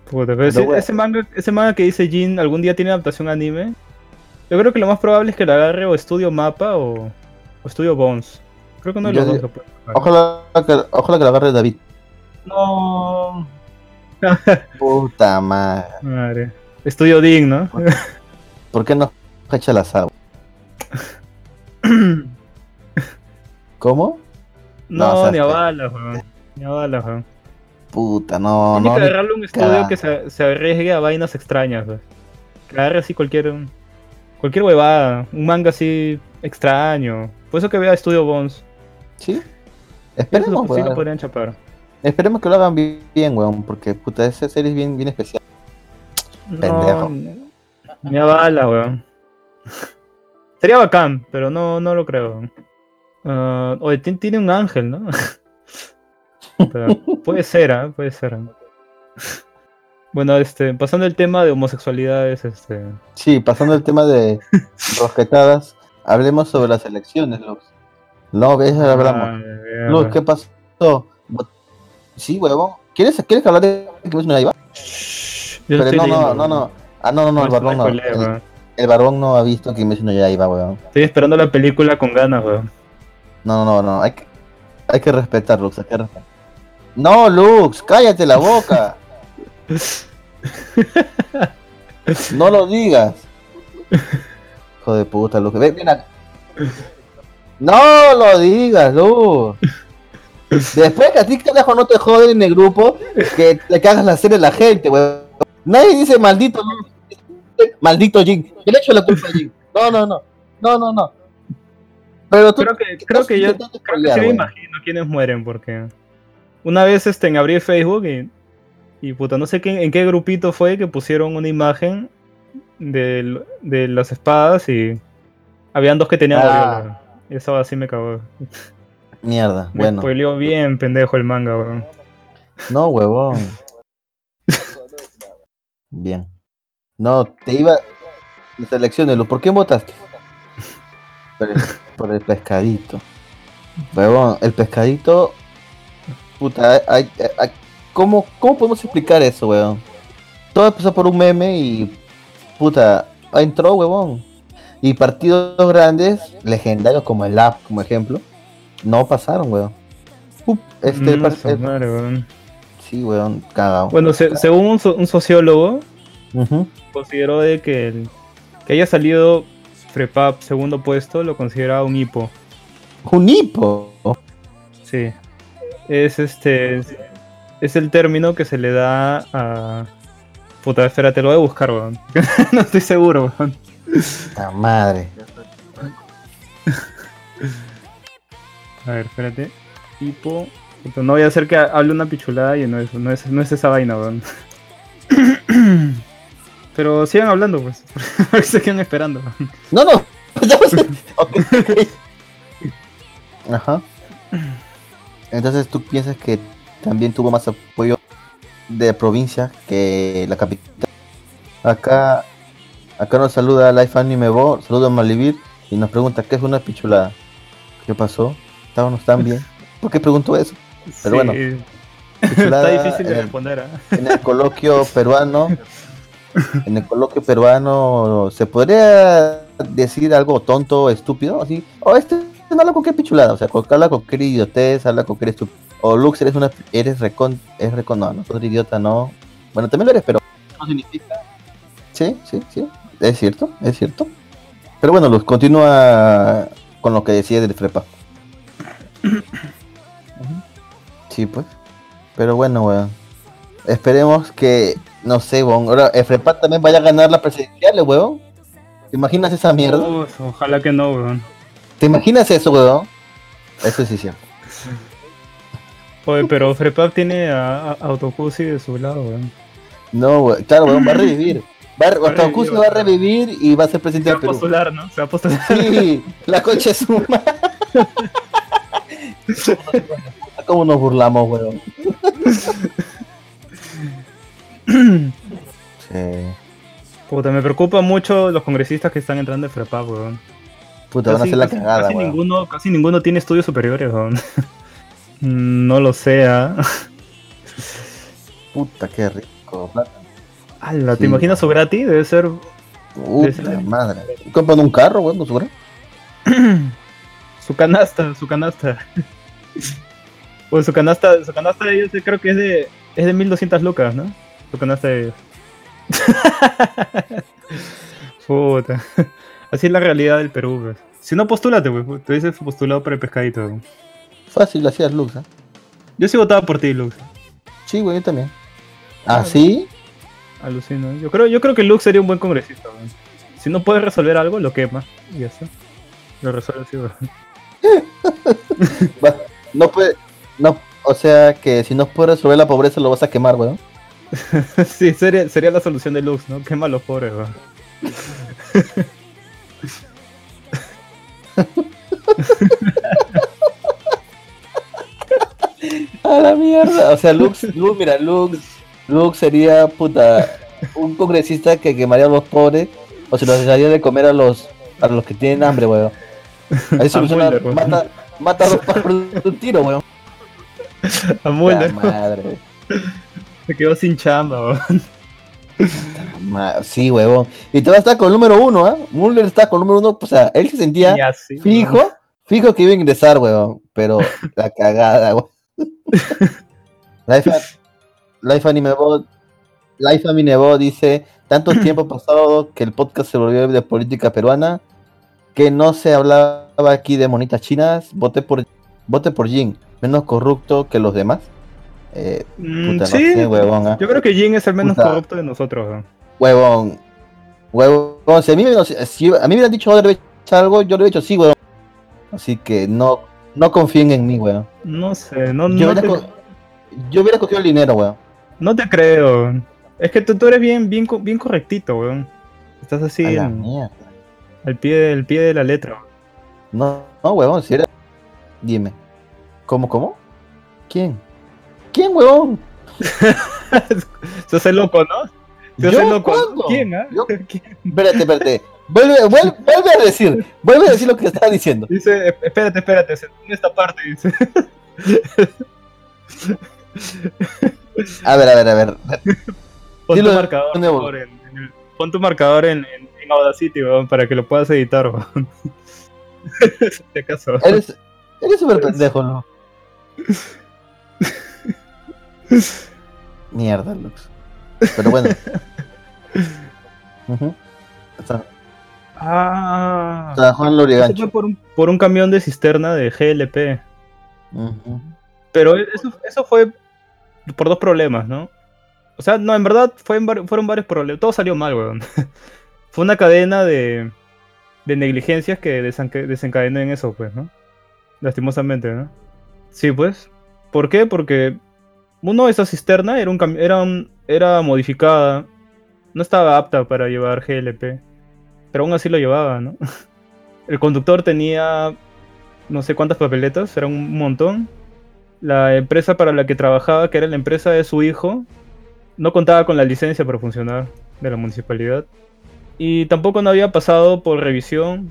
Puta, pero Pero ese, bueno. ese manga, ese manga que dice Jin algún día tiene adaptación anime. Yo creo que lo más probable es que lo agarre o Estudio Mapa o, o Estudio Bones. Creo que uno de los dos lo puede. Ojalá que, ojalá que lo agarre David. No. Puta madre. Madre. Estudio Ding, ¿no? ¿Por qué no cacha la agua? ¿Cómo? No, no, o sea, ni a que- balas, weón. Ni a balas, weón. Puta, no, Tiene no. que agarrarle un estudio que se, se arriesgue a vainas extrañas, weón. Que agarre así cualquier. Cualquier huevada. Un manga así extraño. Por eso que vea Estudio Bones. Sí. Esperemos, sí lo weón. podrían chapar. Esperemos que lo hagan bi- bien, weón. Porque, puta, esa serie es bien, bien especial. Pendejo. No, ni a bala, weón. Sería bacán, pero no, no lo creo. Ah, oye, ti- tiene un ángel, ¿no? Pero puede ser, ¿ah? Puede ser. Bueno, este, pasando el tema de homosexualidades, este. Sí, pasando el tema de rosquetadas, hablemos sobre las elecciones, Lux. No, ves, hablamos. ah, mierda. Lux, ¿qué pasó? Sí, huevón. ¿Quieres, ¿Quieres hablar de que no iba? Pero no, no, leyendo, no, no. Ah, no, no, no, el eso barbón me no. El, el barbón no ha visto que no ya iba, weón. Estoy esperando la película con ganas, weón. No, no, no, no. Hay que, hay que respetar, Lux. Hay que respetar. No, Lux, cállate la boca. No lo digas. Hijo de puta, Lux. Ven, ven acá. No lo digas, Lux. Después que a ti carajo no te joden en el grupo, que le cagas la serie a la gente, weón. Nadie dice maldito. Maldito Jin. Yo le echo la culpa a Jin. No, no, no. No, no, no. Pero tú Creo que, creo que yo creo que sí spoilear, me imagino quiénes mueren, porque una vez este, en abrí Facebook y, y puta, no sé qué, en qué grupito fue que pusieron una imagen del- de, las espadas y habían dos que tenían Ah. Y eso así me cagó. Mierda, Me bueno. spoileó bien pendejo el manga, weón. No, huevón. Bien. No, te iba. Las elecciones, ¿por qué votaste? Por el, por el pescadito. Huevón, el pescadito. Puta, hay- hay- ¿cómo, ¿cómo podemos explicar eso, huevón? Todo empezó por un meme y. Puta, entró, huevón. Y partidos grandes, legendarios como el App, como ejemplo, no pasaron, huevón. Up, este, Mm, eh, madre, weón. Sí, weón, cagado. Bueno, se- según un, so- un sociólogo, Ujú. consideró de que, el- que haya salido Frepap segundo puesto lo consideraba un hipo. Un hipo. Sí. Es este. Es, es el término que se le da a. Puta, espérate, lo voy a buscar, weón. no estoy seguro, weón. La madre. A ver, espérate. Hipo. Puta, no voy a hacer que hable una pichulada y no es, no es, no es esa vaina, weón. Pero sigan hablando, pues. Se quedan esperando. No, no. Ajá. Entonces tú piensas que también tuvo más apoyo de provincia que la capital. Acá, acá nos saluda Life Anime Bo, saluda a Malivir y nos pregunta qué es una pichulada. ¿Qué pasó? ¿Estábamos tan bien? ¿Por qué pregunto eso? Pero bueno, Está difícil de responder, ¿ah? en el coloquio peruano, en el coloquio peruano, ¿se podría decir algo tonto, estúpido? Así, o este no habla con qué pichulada, o sea, con- habla con qué idiotez, habla con qué estúpido. O Lux, eres una, eres recon, es recon, no, nosotros idiota no. Bueno, también lo eres, pero no significa. Sí, sí, sí, es cierto, es cierto. Pero bueno, Lux, continúa con lo que decía del FREPA. Sí, pues. Pero bueno, weón. Esperemos que, no sé, weón. Ahora, el FREPA también vaya a ganar la presidencial, weón. ¿Te imaginas esa mierda? Uf, ojalá que no, weón. ¿Te imaginas eso, weón? Eso sí, sí. Oye, pero Frepap tiene a, a Autocusi de su lado, weón. No, weón. Claro, weón, va a revivir. Va a, Va revivir, va a revivir y va a ser presidente Se va del a Perú. postular, ¿no? Se va a postular. Sí, la concha es una. ¿Cómo nos burlamos, weón? Sí. Puta, me preocupa mucho los congresistas que están entrando en Frepap, weón. Puta, van a hacer la casi- cagada, casi weón. ninguno, casi ninguno tiene estudios superiores, weón. no lo sé, ¿ah? Puta, qué rico. Ala, ¿te Sí. imaginas su gratis? Debe ser Puta madre. Compran un carro, weón, con su su canasta, su canasta. Pues su canasta, su canasta de ellos creo que es de, es de 1200 lucas, ¿no? Su canasta de ellos. Puta. Así es la realidad del Perú, pues. Si no, postúlate, pues. Te dices postulado para el pescadito. weón. Fácil, hacías luz, ¿eh? Yo sí votaba por ti, Lux. Sí, güey, yo también. ¿Ah, sí? Alucino. Yo creo, yo creo que Lux sería un buen congresista. Si no puede resolver algo, lo quema. Y ya está. Lo resuelve así, No puede. No, o sea que si no puedes resolver la pobreza lo vas a quemar, weón. Sí, sería, sería la solución de Lux, ¿no? Quema a los pobres, weón. A la mierda. O sea, Lux, Lux, mira, Lux, Lux sería puta un congresista que quemaría a los pobres o se los daría de comer a los a los que tienen hambre, weón. Ahí soluciona, mata, mata a dos pájaros de un tiro, weón. A Mulder. Madre. Se quedó sin chamba, weón. Sí, huevón. Y te va a estar con el número uno, ¿ah? Mulder está con el número uno, o sea, él se sentía así, fijo, fijo que iba a ingresar, huevón. Pero la cagada, huevón. Life, Anime Bot, Life Anime Bot dice, tanto tiempo pasado que el podcast se volvió de política peruana, que no se hablaba aquí de monitas chinas, voté por, voté por Jin, menos corrupto que los demás. Eh, Mm, no sí, sé, huevón, ¿ah? yo creo que Jin es el menos Puta. corrupto de nosotros, weón. Huevón. Huevón. Si a mí, me- si a mí me hubieran dicho Odebrecht algo, yo le hubiera dicho sí, huevón. Así que no, no confíen en mí, huevón. No sé, no, Yo, no, hubiera te, yo hubiera cogido el dinero, huevón. No te creo. Es que tú, tú eres bien, bien, bien correctito, weón. Estás así A la en- mierda. al pie, al pie de la letra. No, no, huevón, si era. Dime. ¿Cómo, cómo? ¿Quién? ¿Quién, huevón? Se hace loco, ¿no? Se ¿Yo? hace loco. ¿Cuándo? ¿Quién, ah? ¿Quién? Espérate, espérate. Vuelve, vuelve, vuelve a decir. Vuelve a decir lo que estaba diciendo. Dice, "E- espérate, espérate, tiene esta parte, dice. A ver, a ver, a ver. Pon tu marcador, por en, en el- pon tu marcador en, en, en Audacity, weón, para que lo puedas editar, weón. Acaso. Eres, eres súper pendejo, ¿no? Mierda, Lux. Pero bueno. Ah. San Juan Eso Lorigancho. fue por un, por un camión de cisterna de GLP. Pero eso, eso fue por dos problemas, ¿no? O sea, no, en verdad fueron varios problemas. Todo salió mal, weón. fue una cadena de, de negligencias que desenca- desencadenó en eso, pues, ¿no? Lastimosamente, ¿no? Sí, pues. ¿Por qué? Porque uno, esa cisterna era, un era, un- era modificada. No estaba apta para llevar GLP. Pero aún así lo llevaba, ¿no? El conductor tenía no sé cuántas papeletas, era un montón. La empresa para la que trabajaba, que era la empresa de su hijo, no contaba con la licencia para funcionar de la municipalidad. Y tampoco no había pasado por revisión.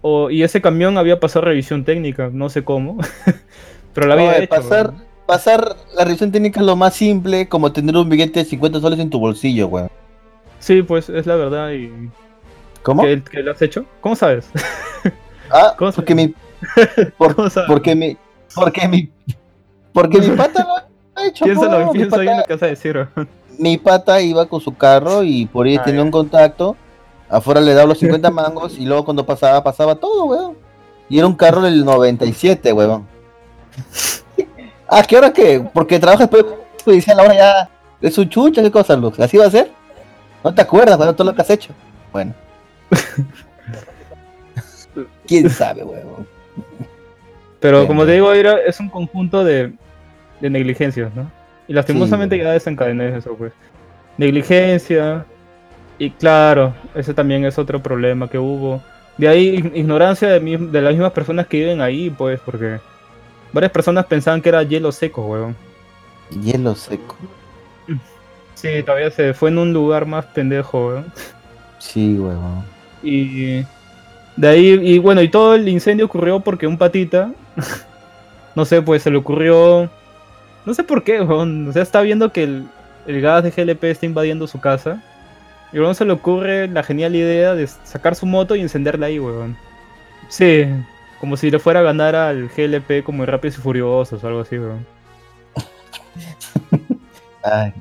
O, y ese camión había pasado revisión técnica, no sé cómo. pero la había Oye, hecho. pasar, pasar la revisión técnica es lo más simple, como tener un billete de 50 soles en tu bolsillo, weón. Sí, pues es la verdad. Y... ¿Cómo? ¿Que, que lo has hecho? ¿Cómo sabes? Ah, ¿Cómo porque mi, por- ¿Cómo sabes? porque mi, porque mi, porque mi pata lo ha hecho, Piénsalo, po, mi, piensa bien lo pata, que vas a decir. weón. mi pata iba con su carro y por ahí Ah, tenía un contacto, afuera le daba los 50 mangos y luego cuando pasaba, pasaba todo, weón. Y era un carro del 97, huevón. ah, ¿qué hora qué? Porque trabaja después judicial ahora ya es su chucha, ¿qué cosa, Lux? ¿Así va a ser? ¿No te acuerdas, weón, todo lo que has hecho? Bueno. ¿Quién sabe, huevón? Pero Bien, como te digo, era, es un conjunto de, de negligencias, ¿no? Y lastimosamente Sí, ya desencadené eso, pues. Negligencia. Y claro, ese también es otro problema que hubo. De ahí ig- ignorancia de, mi- de las mismas personas que viven ahí, pues, porque varias personas pensaban que era hielo seco, weón. Hielo seco. Sí, todavía se fue en un lugar más pendejo, weón. Sí, huevón. Y de ahí, y bueno, y todo el incendio ocurrió porque un patita, no sé, pues se le ocurrió, no sé por qué, weón, o sea, está viendo que el, el gas de GLP está invadiendo su casa. Y luego se le ocurre la genial idea de sacar su moto y encenderla ahí, weón. Sí, como si le fuera a ganar al GLP como en Rápidos y Furiosos o algo así, weón. Ay.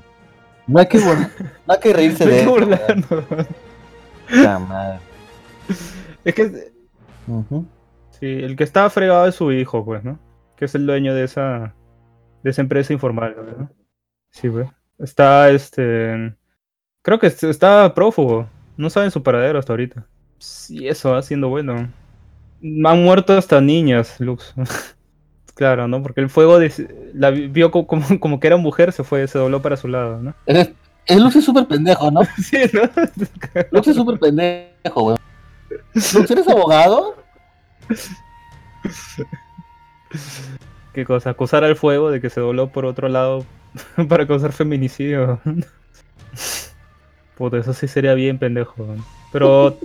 No hay que, no hay que reírse de eso. Es que Ujú. Sí, el que estaba fregado es su hijo, pues, ¿no? Que es el dueño de esa, de esa empresa informal, ¿no? Sí, pues. Está, este... Creo que est- está prófugo. No saben su paradero hasta ahorita. Sí, eso va siendo bueno. Han muerto hasta niñas, Lux. claro, ¿no? Porque el fuego la vi- vio co- como, como que era mujer, se fue, se dobló para su lado, ¿no? El Lux es súper pendejo, ¿no? Sí, ¿no? Lux es súper pendejo, weón. Lux, ¿eres abogado? ¿Qué cosa? Acusar al fuego de que se dobló por otro lado para causar feminicidio. Puta, eso sí sería bien pendejo. Pero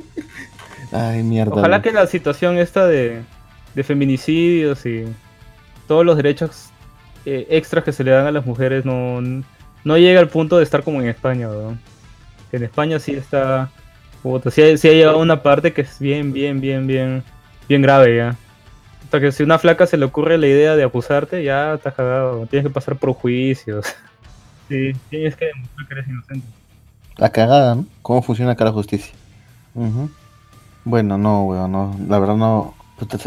Ay, mierda. ojalá que la situación esta de, de feminicidios y todos los derechos eh, extras que se le dan a las mujeres no, no llegue al punto de estar como en España. en España sí está... Puta, sí, ha- sí ha llegado una parte que es bien, bien, bien, bien, bien grave ya. Hasta que si una flaca se le ocurre la idea de acusarte, ya estás cagado. Tienes que pasar por juicios. Sí, tienes que demostrar que eres inocente. La cagada, ¿no? ¿Cómo funciona acá la justicia? Bueno, no, weón, no. La verdad no.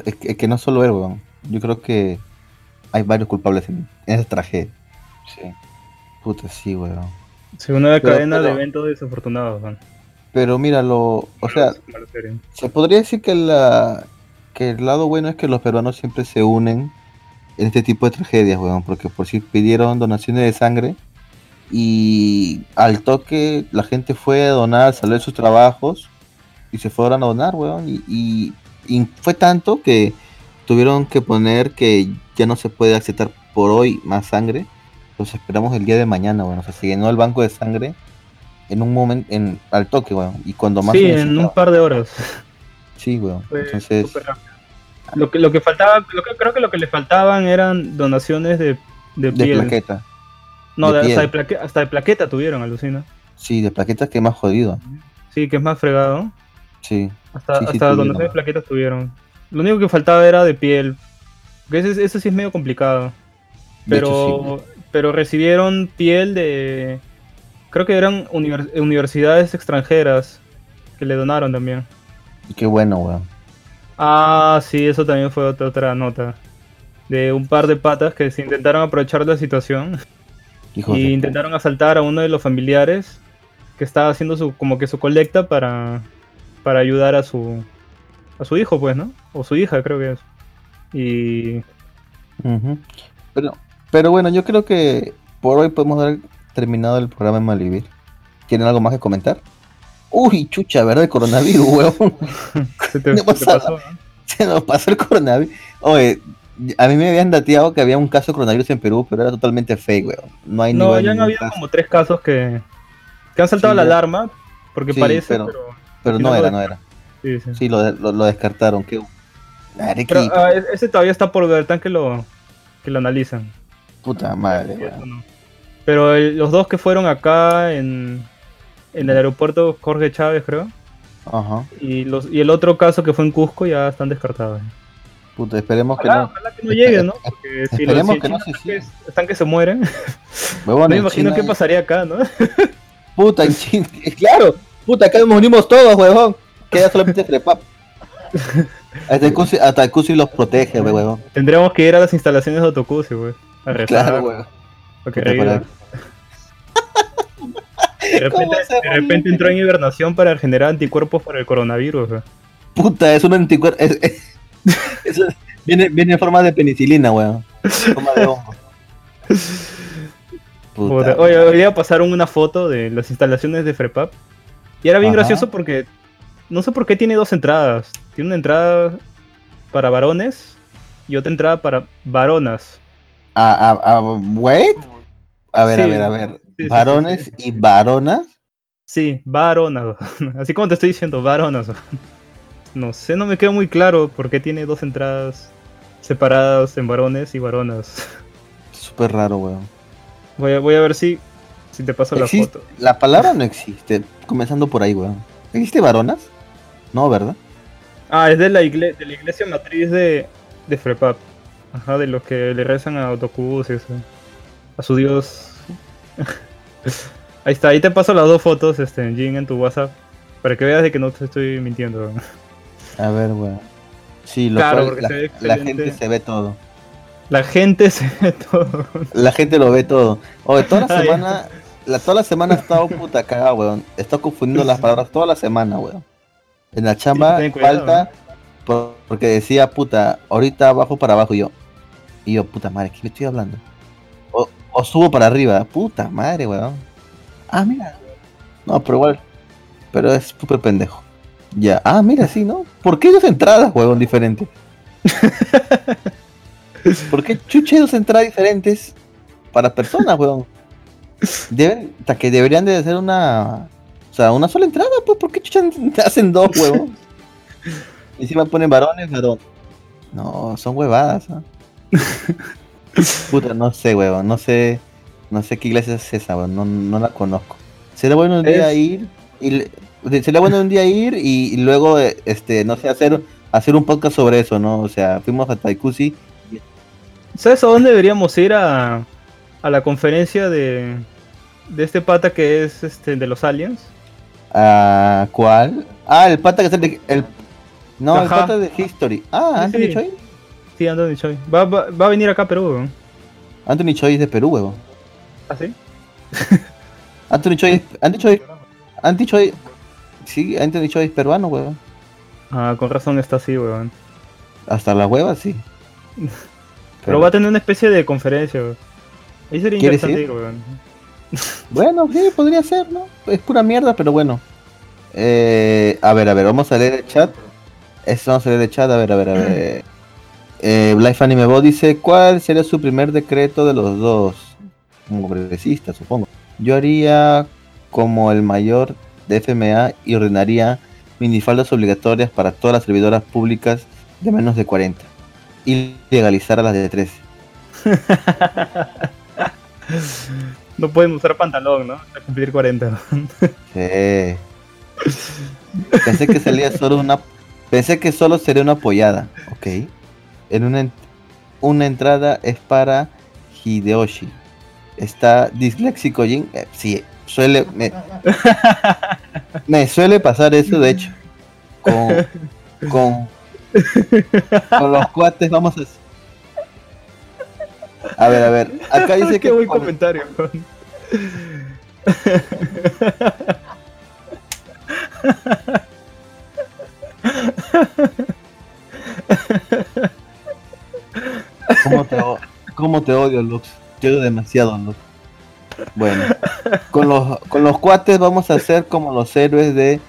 Es que, es que no solo él, weón. Yo creo que hay varios culpables en, en esa tragedia. Sí. Puta, sí, weón. Sí, una Pero- cadena de eventos desafortunados. ¿no? Pero míralo, o sea, se podría decir que la que el lado bueno es que los peruanos siempre se unen en este tipo de tragedias, weón, porque por si pidieron donaciones de sangre y al toque la gente fue a donar, salió de sus trabajos y se fueron a donar, weón, y, y- y fue tanto que tuvieron que poner que ya no se puede aceptar por hoy más sangre, los esperamos el día de mañana, weón, o sea, se llenó el banco de sangre en un momento, en, al toque, weón, y cuando más Sí, en un par de horas. Sí, weón. Fue Entonces. Lo que, lo que faltaba, lo que, creo que lo que le faltaban eran donaciones de, de de piel. plaqueta. no, de de- hasta, plaque- hasta de plaqueta tuvieron, alucina. Sí, de plaquetas que más jodido. Sí, que es más fregado. Sí. Hasta, Sí, sí, hasta donaciones de plaquetas tuvieron. Lo único que faltaba era de piel. Que ese, ese sí es medio complicado. Pero, hecho, pero recibieron piel de. Creo que eran univers- universidades extranjeras que le donaron también. Qué bueno, weón. Ah, sí, eso también fue otra, otra nota. De un par de patas que se intentaron aprovechar la situación Hijos y de intentaron asaltar a uno de los familiares que estaba haciendo su como que su colecta para para ayudar a su a su hijo, pues, ¿no? O su hija, creo que es. Y. Pero, pero bueno, yo creo que por hoy podemos dar terminado el programa en Malvivir. ¿Tienen algo más que comentar? Uy, chucha, ¿verdad? El coronavirus, weón. se te, pasó, ¿no? Se nos pasó el coronavirus. Oye, a mí me habían dateado que había un caso de coronavirus en Perú, pero era totalmente fake, weón. No hay No, ya han habido caso. como tres casos que, que han saltado Sí, la alarma porque Sí, parece, pero- pero, no era, no era. sí, sí. Sí, lo, lo, lo descartaron. Qué... Pero ah, e- ese todavía está por ver, tan que lo que lo analizan. puta madre, weón. Pero el- los dos que fueron acá en, en el aeropuerto Jorge Chávez, creo, Ajá. y los y el otro caso que fue en Cusco ya están descartados. Puta, esperemos que no. ojalá que no llegue, ¿no? Porque si los Esperemos si que no se están que, están que se mueren, Huevón, no me imagino qué pasaría acá, ¿no? Puta, en China. Claro, puta, acá nos unimos todos, huevón. Queda solamente Trepap. Hasta el Cusi- hasta el Cusi los protege, weón. Tendríamos que ir a las instalaciones de Otokusi, güey. A rezar. Claro, weón. para De repente, ¿Cómo se de repente entró en hibernación para generar anticuerpos para el coronavirus. Puta, es un anticuerpo. es- es- eso viene, viene en forma de penicilina, weón. En forma de hongo. Puta, Puta, Oye, hoy día pasaron una foto de las instalaciones de Frepap. Y era bien Ajá. gracioso porque no sé por qué tiene dos entradas. Tiene una entrada para varones y otra entrada para varonas. A, a, a, wait. A ver, a ver, a ver. Sí, Varones sí, y varonas. Sí, varonas. Así como te estoy diciendo, varonas. No sé, no me queda muy claro por qué tiene dos entradas separadas en varones y varonas. Súper raro, weón. Voy a, voy a ver si, si te paso la foto. La palabra no existe. Comenzando por ahí, weón. ¿Existe varonas? No, ¿verdad? Ah, es de la, igle- de la iglesia matriz de, de Frepap. Ajá, de los que le rezan a Otokus y eso. A su dios. ahí está, ahí te paso las dos fotos, este, Jin, en tu WhatsApp. Para que veas de que no te estoy mintiendo. A ver, weón. Sí, lo Claro, cual la, gente se ve todo. La gente se ve todo. La gente lo ve todo. Oye, toda la Ay. semana, la, toda la semana he estado puta cagada, weón. He estado confundiendo las palabras toda la semana, weón. En la chamba cuidado, falta por- porque decía, puta, ahorita abajo para abajo yo. Y yo, puta madre, ¿qué me estoy hablando? O, subo para arriba, puta madre, weón. Ah, mira. No, pero igual. Pero es súper pendejo. Ya, ah, mira, sí, ¿no? ¿Por qué dos entradas, weón, diferentes? ¿Por qué chuche dos entradas diferentes para personas, weón? Hasta que deberían de hacer una. O sea, una sola entrada, pues, ¿por qué chucha hacen dos, weón? Encima ponen varones, varón. No, son huevadas, ¿ah? Puta, no sé, weón, no sé. No sé qué iglesia es esa, weón, no, no la conozco. Sería bueno un día Es- ir. Y, sería bueno un día ir y, y luego, eh, este, no sé, hacer, hacer un podcast sobre eso, ¿no? O sea, fuimos a Taikusi. ¿Sabes a dónde deberíamos ir a, a la conferencia de, de este pata que es este de los aliens? ¿A cuál? Ah, el pata que sale. El, no, el Ajá. pata de History. Ah, Sí, Anthony sí. Sí, Anthony Choi. Va, va, va a venir acá a Perú, weón. Anthony Choi es de Perú, huevón. ¿Ah, sí? Anthony Choi, Anthony Choi, Anthony Choi, sí, Anthony Choi es peruano, huevón. Ah, con razón está así, weón. Hasta las huevas, sí. Pero va a tener una especie de conferencia, weón. Ahí sería ¿Quieres interesante ir? weón. Bueno, sí, podría ser, ¿no? Es pura mierda, pero bueno. Eh, a ver, a ver, vamos a leer el chat. Esto vamos a leer el chat, a ver, a ver, a ver. Eh, Life Anime dice, ¿cuál sería su primer decreto de los dos? Como progresista, supongo. Yo haría como el mayor de FMA y ordenaría minifaldas obligatorias para todas las servidoras públicas de menos de 40. Y legalizar a las de 13. No pueden usar pantalón, ¿no? Al cumplir 40. Sí. Pensé que salía solo una. Pensé que solo sería una apoyada. Ok. En una, una entrada es para Hideyoshi. Está disléxico Jin. Eh, sí, suele. Me, me suele pasar eso, de hecho. Con. Con. Con los cuates vamos a. A ver, a ver. Acá dice Qué que. buen con- comentario. ¿Cómo te, o- cómo te odio, Lux? Te odio demasiado, Lux. Bueno, con los, con los cuates vamos a hacer como los héroes de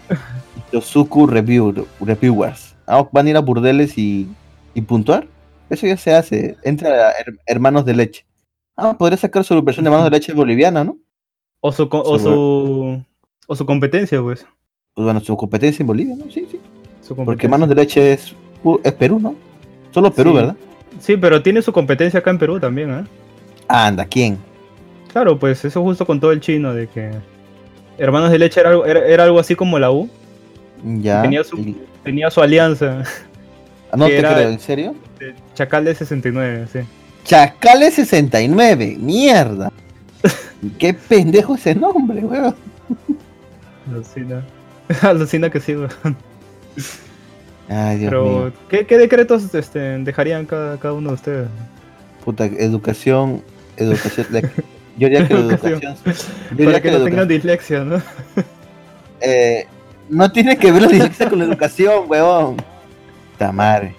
Yosuku Review, Reviewers. Ah, Van a ir a burdeles y, y puntuar. Eso ya se hace. Entra a Her- Hermanos de Leche. Ah, podría sacar su versión de Hermanos de Leche boliviana, ¿no? O su, o su, o su competencia, pues. Pues bueno, su competencia en Bolivia, ¿no? Sí, sí. Porque. Hermanos de Leche es, es Perú, ¿no? Solo Perú, Sí. ¿verdad? Sí, pero tiene su competencia acá en Perú también, ¿eh? Anda, ¿quién? Claro, pues eso justo con todo el chino de que Hermanos de Leche era algo, era, era algo así como la U, Ya. Tenía su- y- tenía su alianza Ah, No te creo, ¿en serio? de Chacal de 69, sí. Chacales 69, mierda. Qué pendejo ese nombre, weón. Alucina. Alucina que sí, weón. Ay, Dios Pero, mío. ¿qué, qué decretos este, dejarían cada, cada uno de ustedes? Puta, educación, educación. la- yo diría que la Educación. yo diría Para que la no tengan dislexia, ¿no? eh, no tiene que ver la dislexia con la educación, weón. Ta madre.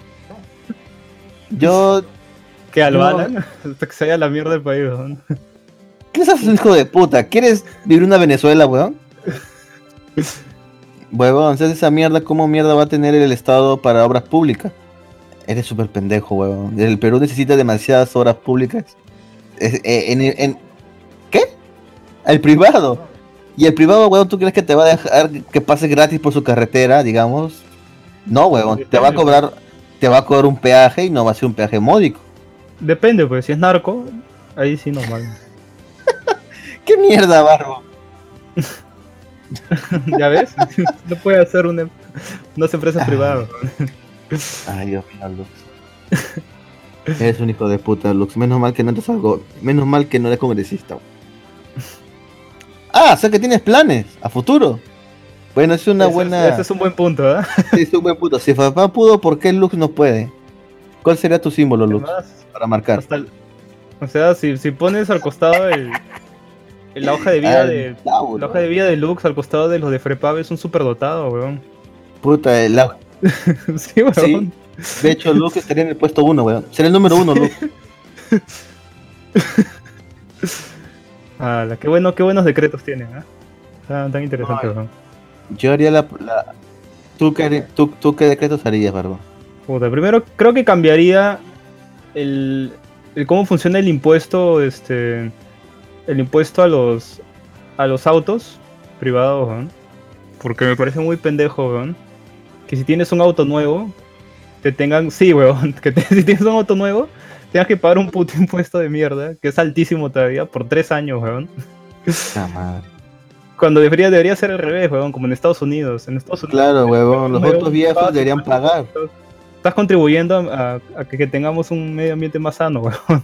Yo. Que al No. Hasta que se vaya la mierda del país, ¿no? ¿Qué estás un hijo de puta? ¿Quieres vivir una Venezuela, weón? Huevón, si haces esa mierda, ¿cómo mierda va a tener el Estado para obras públicas? Eres súper pendejo, huevón. El Perú necesita demasiadas obras públicas. Es- eh, en, en- ¿Qué? El privado. Y el privado, huevón, ¿tú crees que te va a dejar que pases gratis por su carretera, digamos? No, huevón. Te va a cobrar, te va a cobrar un peaje y no va a ser un peaje módico. Depende, pues, si es narco, ahí sí normal. ¿Qué mierda, barro? ¿Ya ves? no puede hacer una, unas empresas privadas. Ay, Dios mío, Lux. Eres un hijo de puta, Lux. Menos mal que no te salgo. Menos mal que no eres congresista. Ah, o sea que tienes planes a futuro. Bueno, es una Ese- buena. Ese es un buen punto, ¿eh? Es un buen punto. Si papá pudo, ¿por qué Lux no puede? ¿Cuál sería tu símbolo, Lux? Además, Para marcar. hasta el- o sea, si, si pones al costado el- la hoja de vida Ah, de la hoja de vida de Lux al costado de los de Frepav es un super dotado, weón. Puta, el au- sí, weón. De hecho, Lux estaría en el puesto uno, weón. Sería el número uno, Lux. Ala, qué bueno, qué buenos decretos tienen, ¿eh? Tan, tan interesante, weón. Yo haría la. la- ¿Tú, qué, tú, ¿Tú qué decretos harías, Barbo? Puta, primero creo que cambiaría el, el cómo funciona el impuesto, este, el impuesto a los a los autos privados, weón. Porque me parece muy pendejo, weón. Que si tienes un auto nuevo, te tengan, sí, weón, que te- si tienes un auto nuevo, tengas que pagar un puto impuesto de mierda, que es altísimo todavía, por tres años, weón. La madre. Cuando debería, debería ser al revés, weón, como en Estados Unidos. En Estados Unidos Claro, huevón. Los Weón, autos viejos deberían pagar. Estás contribuyendo a, a- a que, que tengamos un medio ambiente más sano, weón.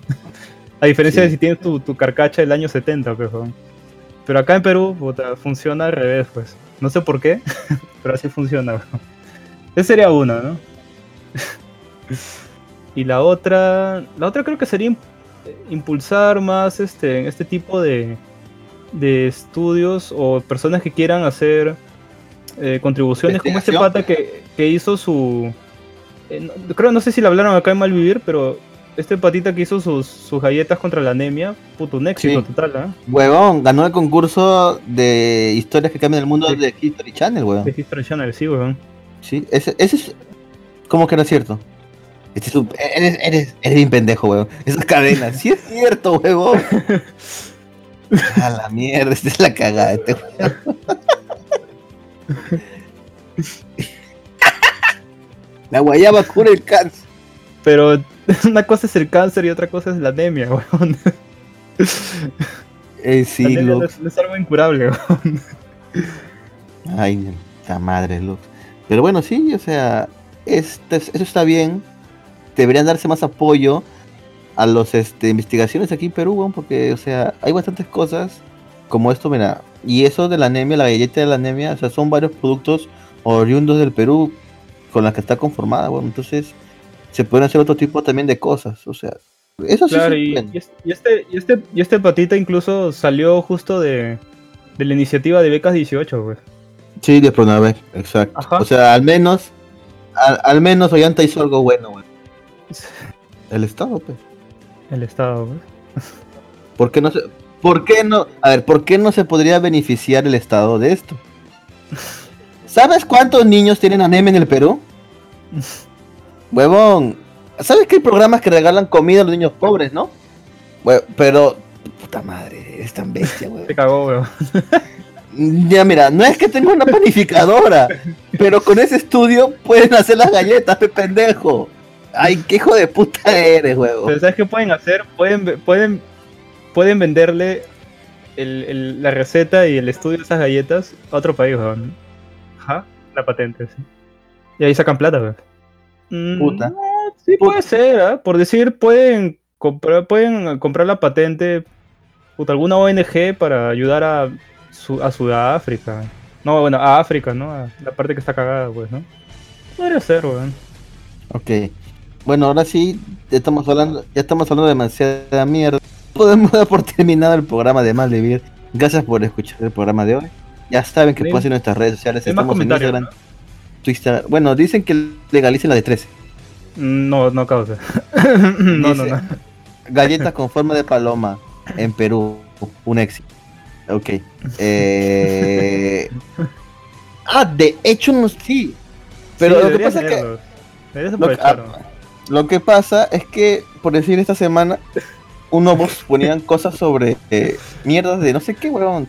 A diferencia Sí. de si tienes tu, tu carcacha del año 70, pues. Pero acá en Perú, puta, funciona al revés, pues. No sé por qué, pero así funciona. Esa sería una, ¿no? y la otra, la otra creo que sería im- impulsar más este, este tipo de, de estudios o personas que quieran hacer eh, contribuciones como este pata que, que hizo su... eh, no- creo, no sé si lo hablaron acá en Malvivir, pero este patita que hizo sus, sus galletas contra la anemia, puto, un éxito Sí. total, ¿ah? Huevón, ganó el concurso de historias que cambian el mundo Sí. de History Channel, huevón. De History Channel, sí, weón. Sí, ese, ese es. ¿Cómo que no es cierto? Este es un- eres, eres, eres bien pendejo, huevón. Esas cadenas, sí es cierto, huevón. A la mierda, esta es la cagada, este huevón. La guayaba cura el cáncer. Pero una cosa es el cáncer y otra cosa es la anemia, weón. Eh, la sí, no Lux. es, no es algo incurable, weón. Ay, la madre, Lux. Pero bueno, sí, o sea, este, eso está bien. Deberían darse más apoyo a los este, investigaciones aquí en Perú, weón, porque, o sea, hay bastantes cosas como esto, mira. Y eso de la anemia, la galleta de la anemia, o sea, son varios productos oriundos del Perú con las que está conformada, weón. Entonces, se pueden hacer otro tipo también de cosas, o sea, eso sí Claro, se y, este, y, este, y este patita incluso salió justo de, de la iniciativa de becas 18, pues. Sí, de Pronavec, exacto. Ajá. O sea, al menos, al, al menos Ollanta hizo algo bueno, weón. El Estado, pues. El Estado, pues. ¿Por qué no se, por qué no, a ver, por qué no se podría beneficiar el Estado de esto? ¿Sabes cuántos niños tienen anemia en el Perú? Huevón, ¿sabes que hay programas que regalan comida a los niños pobres, no? Hue- pero, puta madre, es tan bestia, huevón. Se cagó, weón. Ya mira, no es que tenga una panificadora, pero con ese estudio pueden hacer las galletas, pe pendejo. Ay, qué hijo de puta eres, huevón. Pero ¿sabes qué pueden hacer? Pueden, pueden, pueden venderle el- el- la receta y el estudio de esas galletas a otro país, weón. Ajá, la patente, sí. Y ahí sacan plata, weón. Mm, Puta. sí Puta. puede ser, ¿ah? Por decir, pueden comprar, pueden comprar la patente, puta, alguna ONG para ayudar a, Su- a Sudáfrica. No, bueno, a África, ¿no? A la parte que está cagada, pues, ¿no? Podría ser, weón. Ok. Bueno, ahora sí, ya estamos hablando, ya estamos hablando de demasiada mierda. Podemos dar por terminado el programa de Malvivir. Gracias por escuchar el programa de hoy. Ya saben que pueden seguir nuestras redes sociales. hay más Estamos en Instagram, Bueno, dicen que legalicen la de 13. No, no causa. no, no, Dice- no. Galletas con forma de paloma en Perú. Un éxito. Ok. Eh... Ah, de hecho no sí. Pero Sí, lo que pasa es que Lo aprovecharlo. Lo que pasa es que, por decir esta semana, unos ponían cosas sobre eh, mierdas de no sé qué, weón.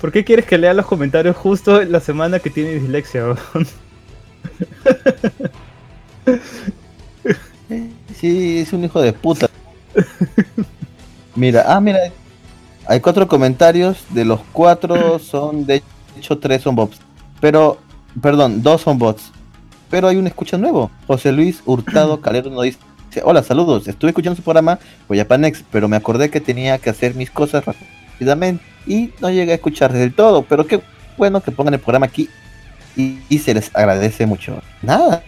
¿Por qué quieres que lea los comentarios justo la semana que tiene dislexia, weón? Sí, es un hijo de puta. Mira, ah, mira. Hay cuatro comentarios, de los cuatro son, de hecho, tres son bots. Pero, perdón, dos son bots. Pero hay un escucha nuevo. José Luis Hurtado Calero nos dice, hola, saludos, estuve escuchando su programa Japanex, pero me acordé que tenía que hacer mis cosas rápidamente y no llegué a escuchar del todo, pero qué bueno que pongan el programa aquí y, y se les agradece mucho. Nada,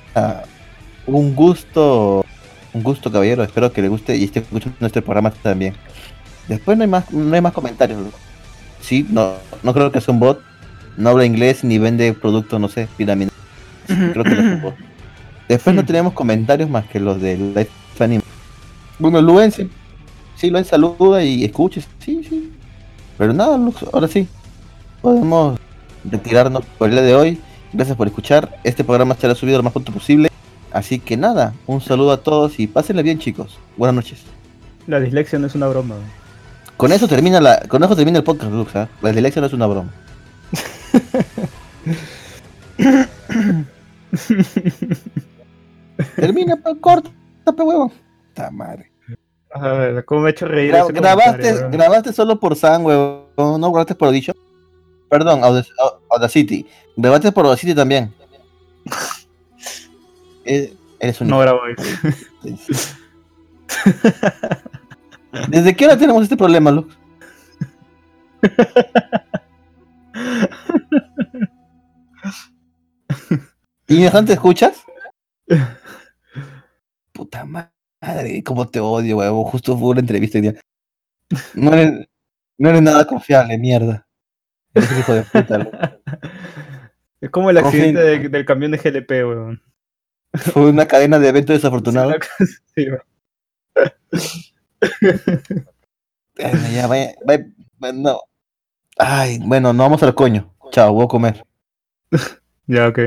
un gusto, un gusto caballero, espero que le guste y esté escuchando nuestro programa también. Después no hay más, no hay más comentarios. Sí, no, no creo que sea un bot, no habla inglés ni vende productos, no sé, pirámide. Creo que no es un bot. Después no tenemos comentarios más que los de Life Anime. Bueno, Luen sí, sí, Luen saluda y escucha, sí, sí. Pero nada, Lux, ahora sí. Podemos retirarnos por el día de hoy. Gracias por escuchar. Este programa será subido lo más pronto posible. Así que nada, un saludo a todos y pásenla bien chicos. Buenas noches. La dislexia no es una broma. Con eso termina la, con eso termina el podcast, Lux, ¿ah? La dislexia no es una broma. Termina, corta, pe huevo. Ta madre. A ver, ¿cómo me ha hecho reír Gra- grabaste, grabaste solo por San, huevón. No grabaste por Audition. Perdón, Audac- Au- Audacity. Grabaste por Audacity también. Eh, Eres un No grabo. ¿Desde qué hora tenemos este problema, Lux? ¿Y mientras te escuchas? Puta madre, cómo te odio, huevo. Justo fue una entrevista hoy día. No eres, no eres nada confiable, mierda. Eres un hijo de puta. Es como el accidente de- del camión de GLP, weón. Fue una cadena de eventos desafortunados. Sí, weón. Ay, ya, vaya, vaya, vaya, no. Ay, bueno, no vamos al coño. Chao, voy a comer. Ya, ok.